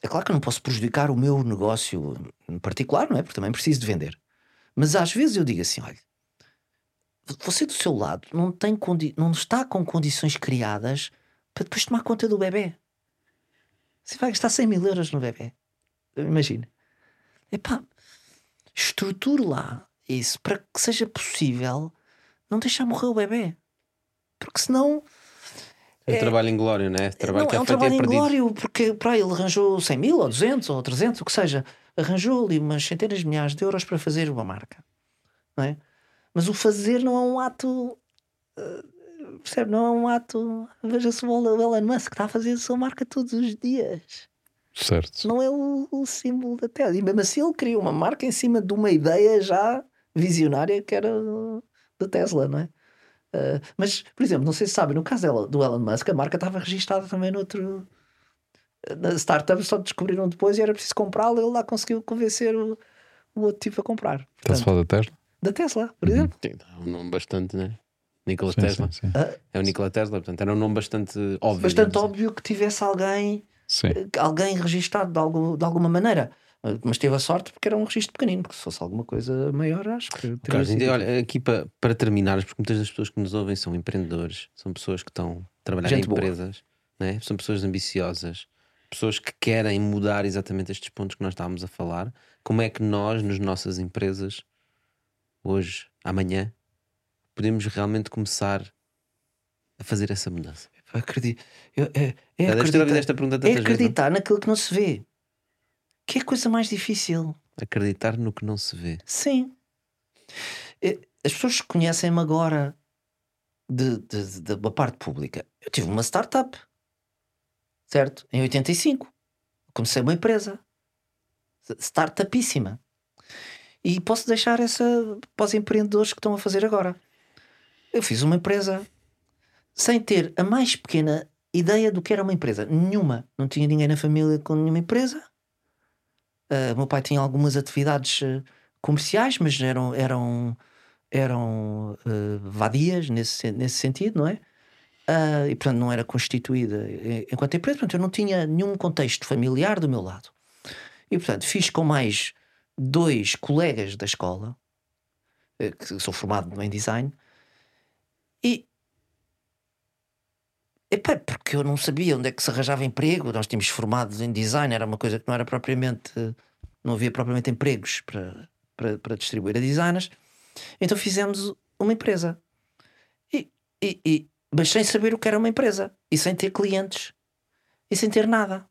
é claro que eu não posso prejudicar o meu negócio em particular, não é? Porque também preciso de vender. Mas às vezes eu digo assim: olha, você do seu lado não, tem condi não está com condições criadas para depois tomar conta do bebê. Você vai gastar 100 mil euros no bebê. Imagina. Epá, estruture lá isso para que seja possível não deixar morrer o bebê. Porque senão.
É um trabalho em glória, não é? Trabalho
não,
que
é um
feito
trabalho em
perdido.
glória, porque para ele arranjou 100 mil, ou 200, ou 300, o que seja. Arranjou ali umas centenas de milhares de euros para fazer uma marca. Não é? Mas o fazer não é um ato. eh, percebe? Não é um ato. Veja-se o Elon Musk que está a fazer a sua marca todos os dias.
Certo.
Não é o, o símbolo da Tesla. E mesmo assim ele criou uma marca em cima de uma ideia já visionária que era da Tesla, não é? Uh, mas, por exemplo, não sei se sabem, no caso dela- do Elon Musk, a marca estava registada também noutro. Na startup só descobriram depois e era preciso comprá-la. Ele lá conseguiu convencer o, o outro tipo a comprar.
Está-se a falar da Tesla?
da Tesla, por exemplo.
Sim, é um nome bastante, né? Nikola
Sim,
Tesla.
sim, sim.
É o Nikola Tesla, portanto, era um nome bastante óbvio.
Bastante
assim.
óbvio que tivesse alguém
Sim.
alguém registado de, algo, de alguma maneira. Uh, Mas teve a sorte porque era um registro pequenino, porque se fosse alguma coisa maior, acho que teria
Carlos,
sido-
ainda- olha, aqui para, para terminarmos, porque muitas das pessoas que nos ouvem são empreendedores, são pessoas que estão a trabalhar
Gente
em empresas, né? são pessoas ambiciosas, pessoas que querem mudar exatamente estes pontos que nós estávamos a falar. Como é que nós, nas nossas empresas, hoje, amanhã, podemos realmente começar a fazer essa mudança?
Eu acredito. Eu- é, é acreditar,
esta pergunta
é
tantas vezes,
acreditar naquilo que não se vê. Que é a coisa mais difícil.
Acreditar no que não se vê.
Sim. É, As pessoas conhecem-me agora de, de- de- da parte pública. Eu tive uma startup, certo? Em 85. Comecei uma empresa. Startupíssima. E posso deixar essa para os empreendedores que estão a fazer agora. Eu fiz uma empresa sem ter a mais pequena ideia do que era uma empresa. Nenhuma. Não tinha ninguém na família com nenhuma empresa. Uh, meu pai tinha algumas atividades uh, comerciais, mas eram, eram, eram uh, vadias nesse, nesse sentido, não é? Uh, e portanto não era constituída enquanto empresa, portanto eu não tinha nenhum contexto familiar do meu lado. E portanto fiz com mais dois colegas da escola, eh, que sou formado em design, e Epá, porque eu não sabia onde é que se arranjava emprego. Nós tínhamos formados em design, era uma coisa que não era propriamente. Não havia propriamente empregos para, para, para distribuir a designers. Então fizemos uma empresa. E, e, e- mas sem saber o que era uma empresa. E sem ter clientes. E sem ter nada.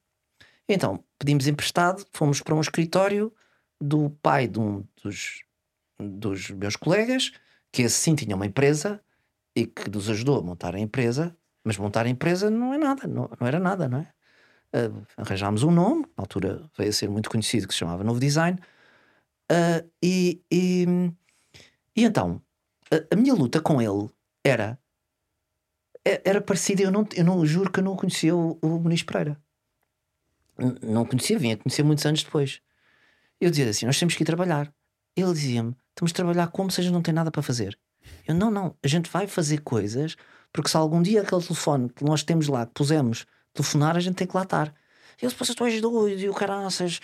Então pedimos emprestado, fomos para um escritório do pai de um dos, dos meus colegas, que esse sim tinha uma empresa e que nos ajudou a montar a empresa. Mas montar a empresa não é nada, não, não era nada, não é? Ah, arranjámos um nome, na altura veio a ser muito conhecido, que se chamava Novo Design. Ah, e, e, e então, a, a minha luta com ele era. é- Era parecida, eu não, eu não juro que eu não conhecia o, o Muniz Pereira. Não conhecia, vinha a conhecer muitos anos depois. Eu dizia assim: Nós temos que ir trabalhar. Ele dizia-me: Estamos a trabalhar como se a gente não tem nada para fazer. Eu: Não, não, a gente vai fazer coisas porque se algum dia aquele telefone que nós temos lá, que pusemos telefonar, a gente tem que lá estar. E ele depois tu és doido e o caraças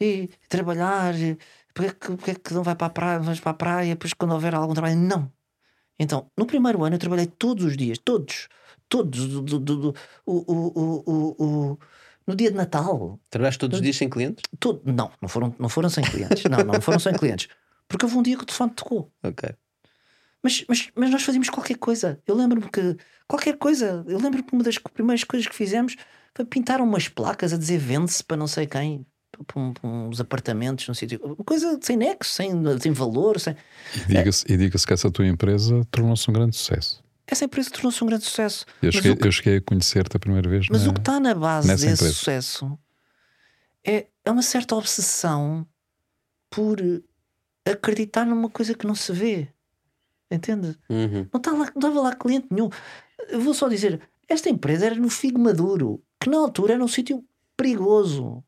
e trabalhar. E, porque, é que, porque é que não vai para a praia? Vamos para a praia, depois quando houver algum trabalho. Não. Então, no primeiro ano eu trabalhei todos os dias, todos, todos, do, do, do- o, o, o, no dia de Natal,
Trabalhaste todos os dias sem clientes?
todo, não, não foram, não foram sem clientes, não, não foram sem clientes, porque houve um dia que o telefone tocou.
Ok.
Mas, mas, mas nós fazíamos qualquer coisa. Eu lembro-me que. Qualquer coisa. Eu lembro que uma das primeiras coisas que fizemos foi pintar umas placas a dizer vende-se para não sei quem. Para, um- para uns apartamentos num sítio. Uma coisa sem nexo, sem, sem valor. Sem...
E diga-se e diga-se que essa tua empresa tornou-se um grande sucesso.
Essa empresa tornou-se um grande sucesso.
Eu cheguei,
que-
eu cheguei a conhecer-te a primeira vez.
Mas
na-
o que está na base desse
empresa.
sucesso é, é uma certa obsessão por acreditar numa coisa que não se vê. Entende?
Uhum.
Não, tá lá, não estava lá cliente nenhum. Eu vou só dizer: esta empresa era no Figo Maduro, que na altura era um sítio perigoso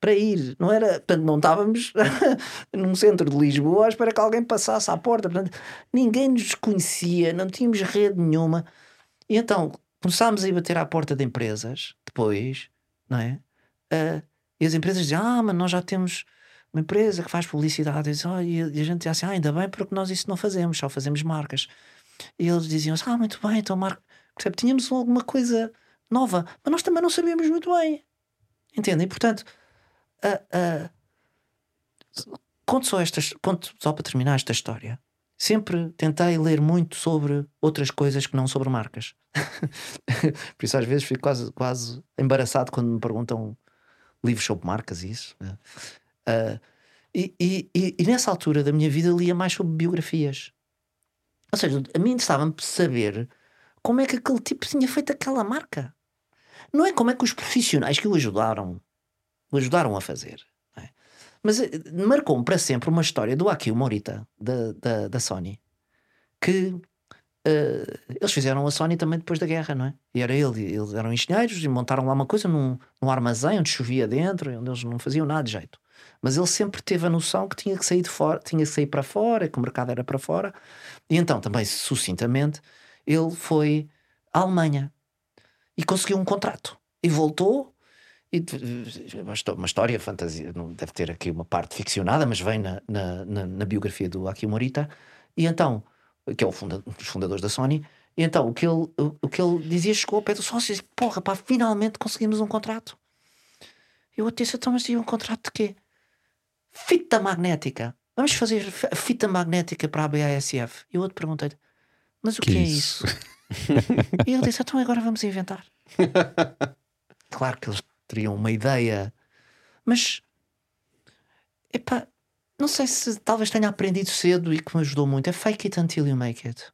para ir. Não era, portanto, não estávamos num centro de Lisboa à espera que alguém passasse à porta. Portanto, ninguém nos conhecia, não tínhamos rede nenhuma. E então começámos a ir bater à porta de empresas, depois, não é? Ah, E as empresas dizem: Ah, mas nós já temos uma empresa que faz publicidade. E, "Ah, e a- gente diz: Ah, ainda bem, porque nós isso não fazemos, só fazemos marcas. E eles diziam assim: Ah, muito bem, então marca. Percebe? Tínhamos alguma coisa nova, mas nós também não sabíamos muito bem. Entendem? Portanto, a- conto só estas, conto só para terminar esta história. Sempre tentei ler muito sobre outras coisas que não sobre marcas. Por isso, às vezes, fico quase, quase embaraçado quando me perguntam livros sobre marcas e isso. Ah, e, e- e- nessa altura da minha vida lia mais sobre biografias. Ou seja, a mim interessava-me saber como é que aquele tipo tinha feito aquela marca. Não é como é que os profissionais que o ajudaram o ajudaram a fazer. é? Mas eh, marcou-me para sempre uma história do Akio Morita, da, da, da Sony, que eh, eles fizeram a Sony também depois da guerra, não é? E era ele, eles eram engenheiros e montaram lá uma coisa num, num armazém onde chovia dentro, onde eles não faziam nada de jeito. Mas ele sempre teve a noção que tinha que sair de fora, tinha que sair para fora, que o mercado era para fora. E então, também sucintamente, ele foi à Alemanha e conseguiu um contrato. E voltou. E uma histó- uma história fantasia, não deve ter aqui uma parte ficcionada, mas vem na, na, na- na biografia do Akio Morita. E então, que é o funda- um dos fundadores da Sony, e então o que ele, o, o que ele dizia chegou ao pé do sócio e disse: Porra, pá, finalmente conseguimos um contrato. Eu até disse: Então, mas um contrato de quê? Fita magnética. Vamos fazer fi- fita magnética para a BASF. E o outro perguntei-lhe: Mas o que,
Que
é
isso?
e ele disse: Então agora vamos inventar. claro que eles teriam uma ideia, mas epá, não sei se talvez tenha aprendido cedo e que me ajudou muito. É fake it until you make it.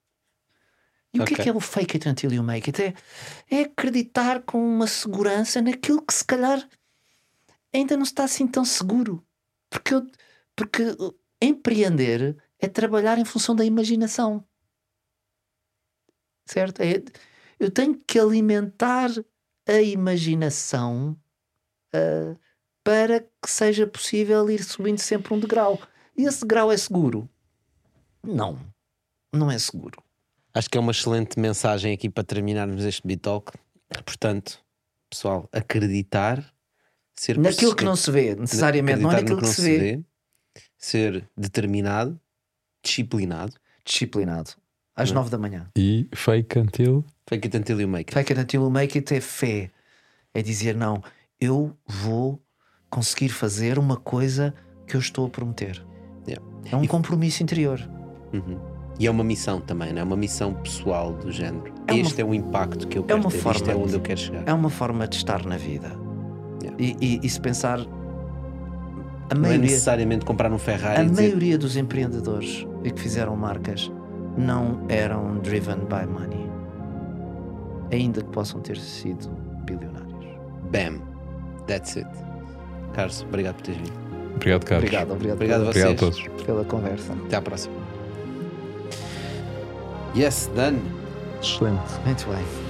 E o que é que é o fake it until you make it? É, é acreditar com uma segurança naquilo que se calhar ainda não está assim tão seguro. Porque, eu- porque uh, empreender é trabalhar em função da imaginação. Certo? É- eu tenho que alimentar a imaginação ah, para que seja possível ir subindo sempre um degrau. E esse degrau é seguro? Não, não é seguro.
Acho que é uma excelente mensagem aqui para terminarmos este Bitalk. Portanto, pessoal, acreditar, ser
Naquilo que não se vê, necessariamente, não é naquilo
no
que, se vê.
ser determinado, disciplinado.
Disciplinado. Às
Não é?
nove da manhã.
E fake until.
Fake it until you make it.
Fake it until you make it é fé. É dizer, não, eu vou conseguir fazer uma coisa que eu estou a prometer.
Yeah.
É um
E-
compromisso interior.
Uhum. E é uma missão também, não é? Uma missão pessoal do género.
É uma-
este é o impacto que eu quero
uma
ter, isto
forma
é onde
de-
eu quero chegar.
É uma forma de estar na vida.
Yeah.
E, e- e se pensar, a
Não é
maioria,
necessariamente comprar um Ferrari
a
dizer
maioria dos empreendedores e que fizeram marcas não eram driven by money. Ainda que possam ter sido bilionários.
BAM. That's it. Carlos, obrigado por teres vindo.
Obrigado, Carlos.
Obrigado, obrigado,
Obrigado
Obrigado a todos.
pela conversa.
Até à próxima. Yes, done.
Excelente.
Muito bem.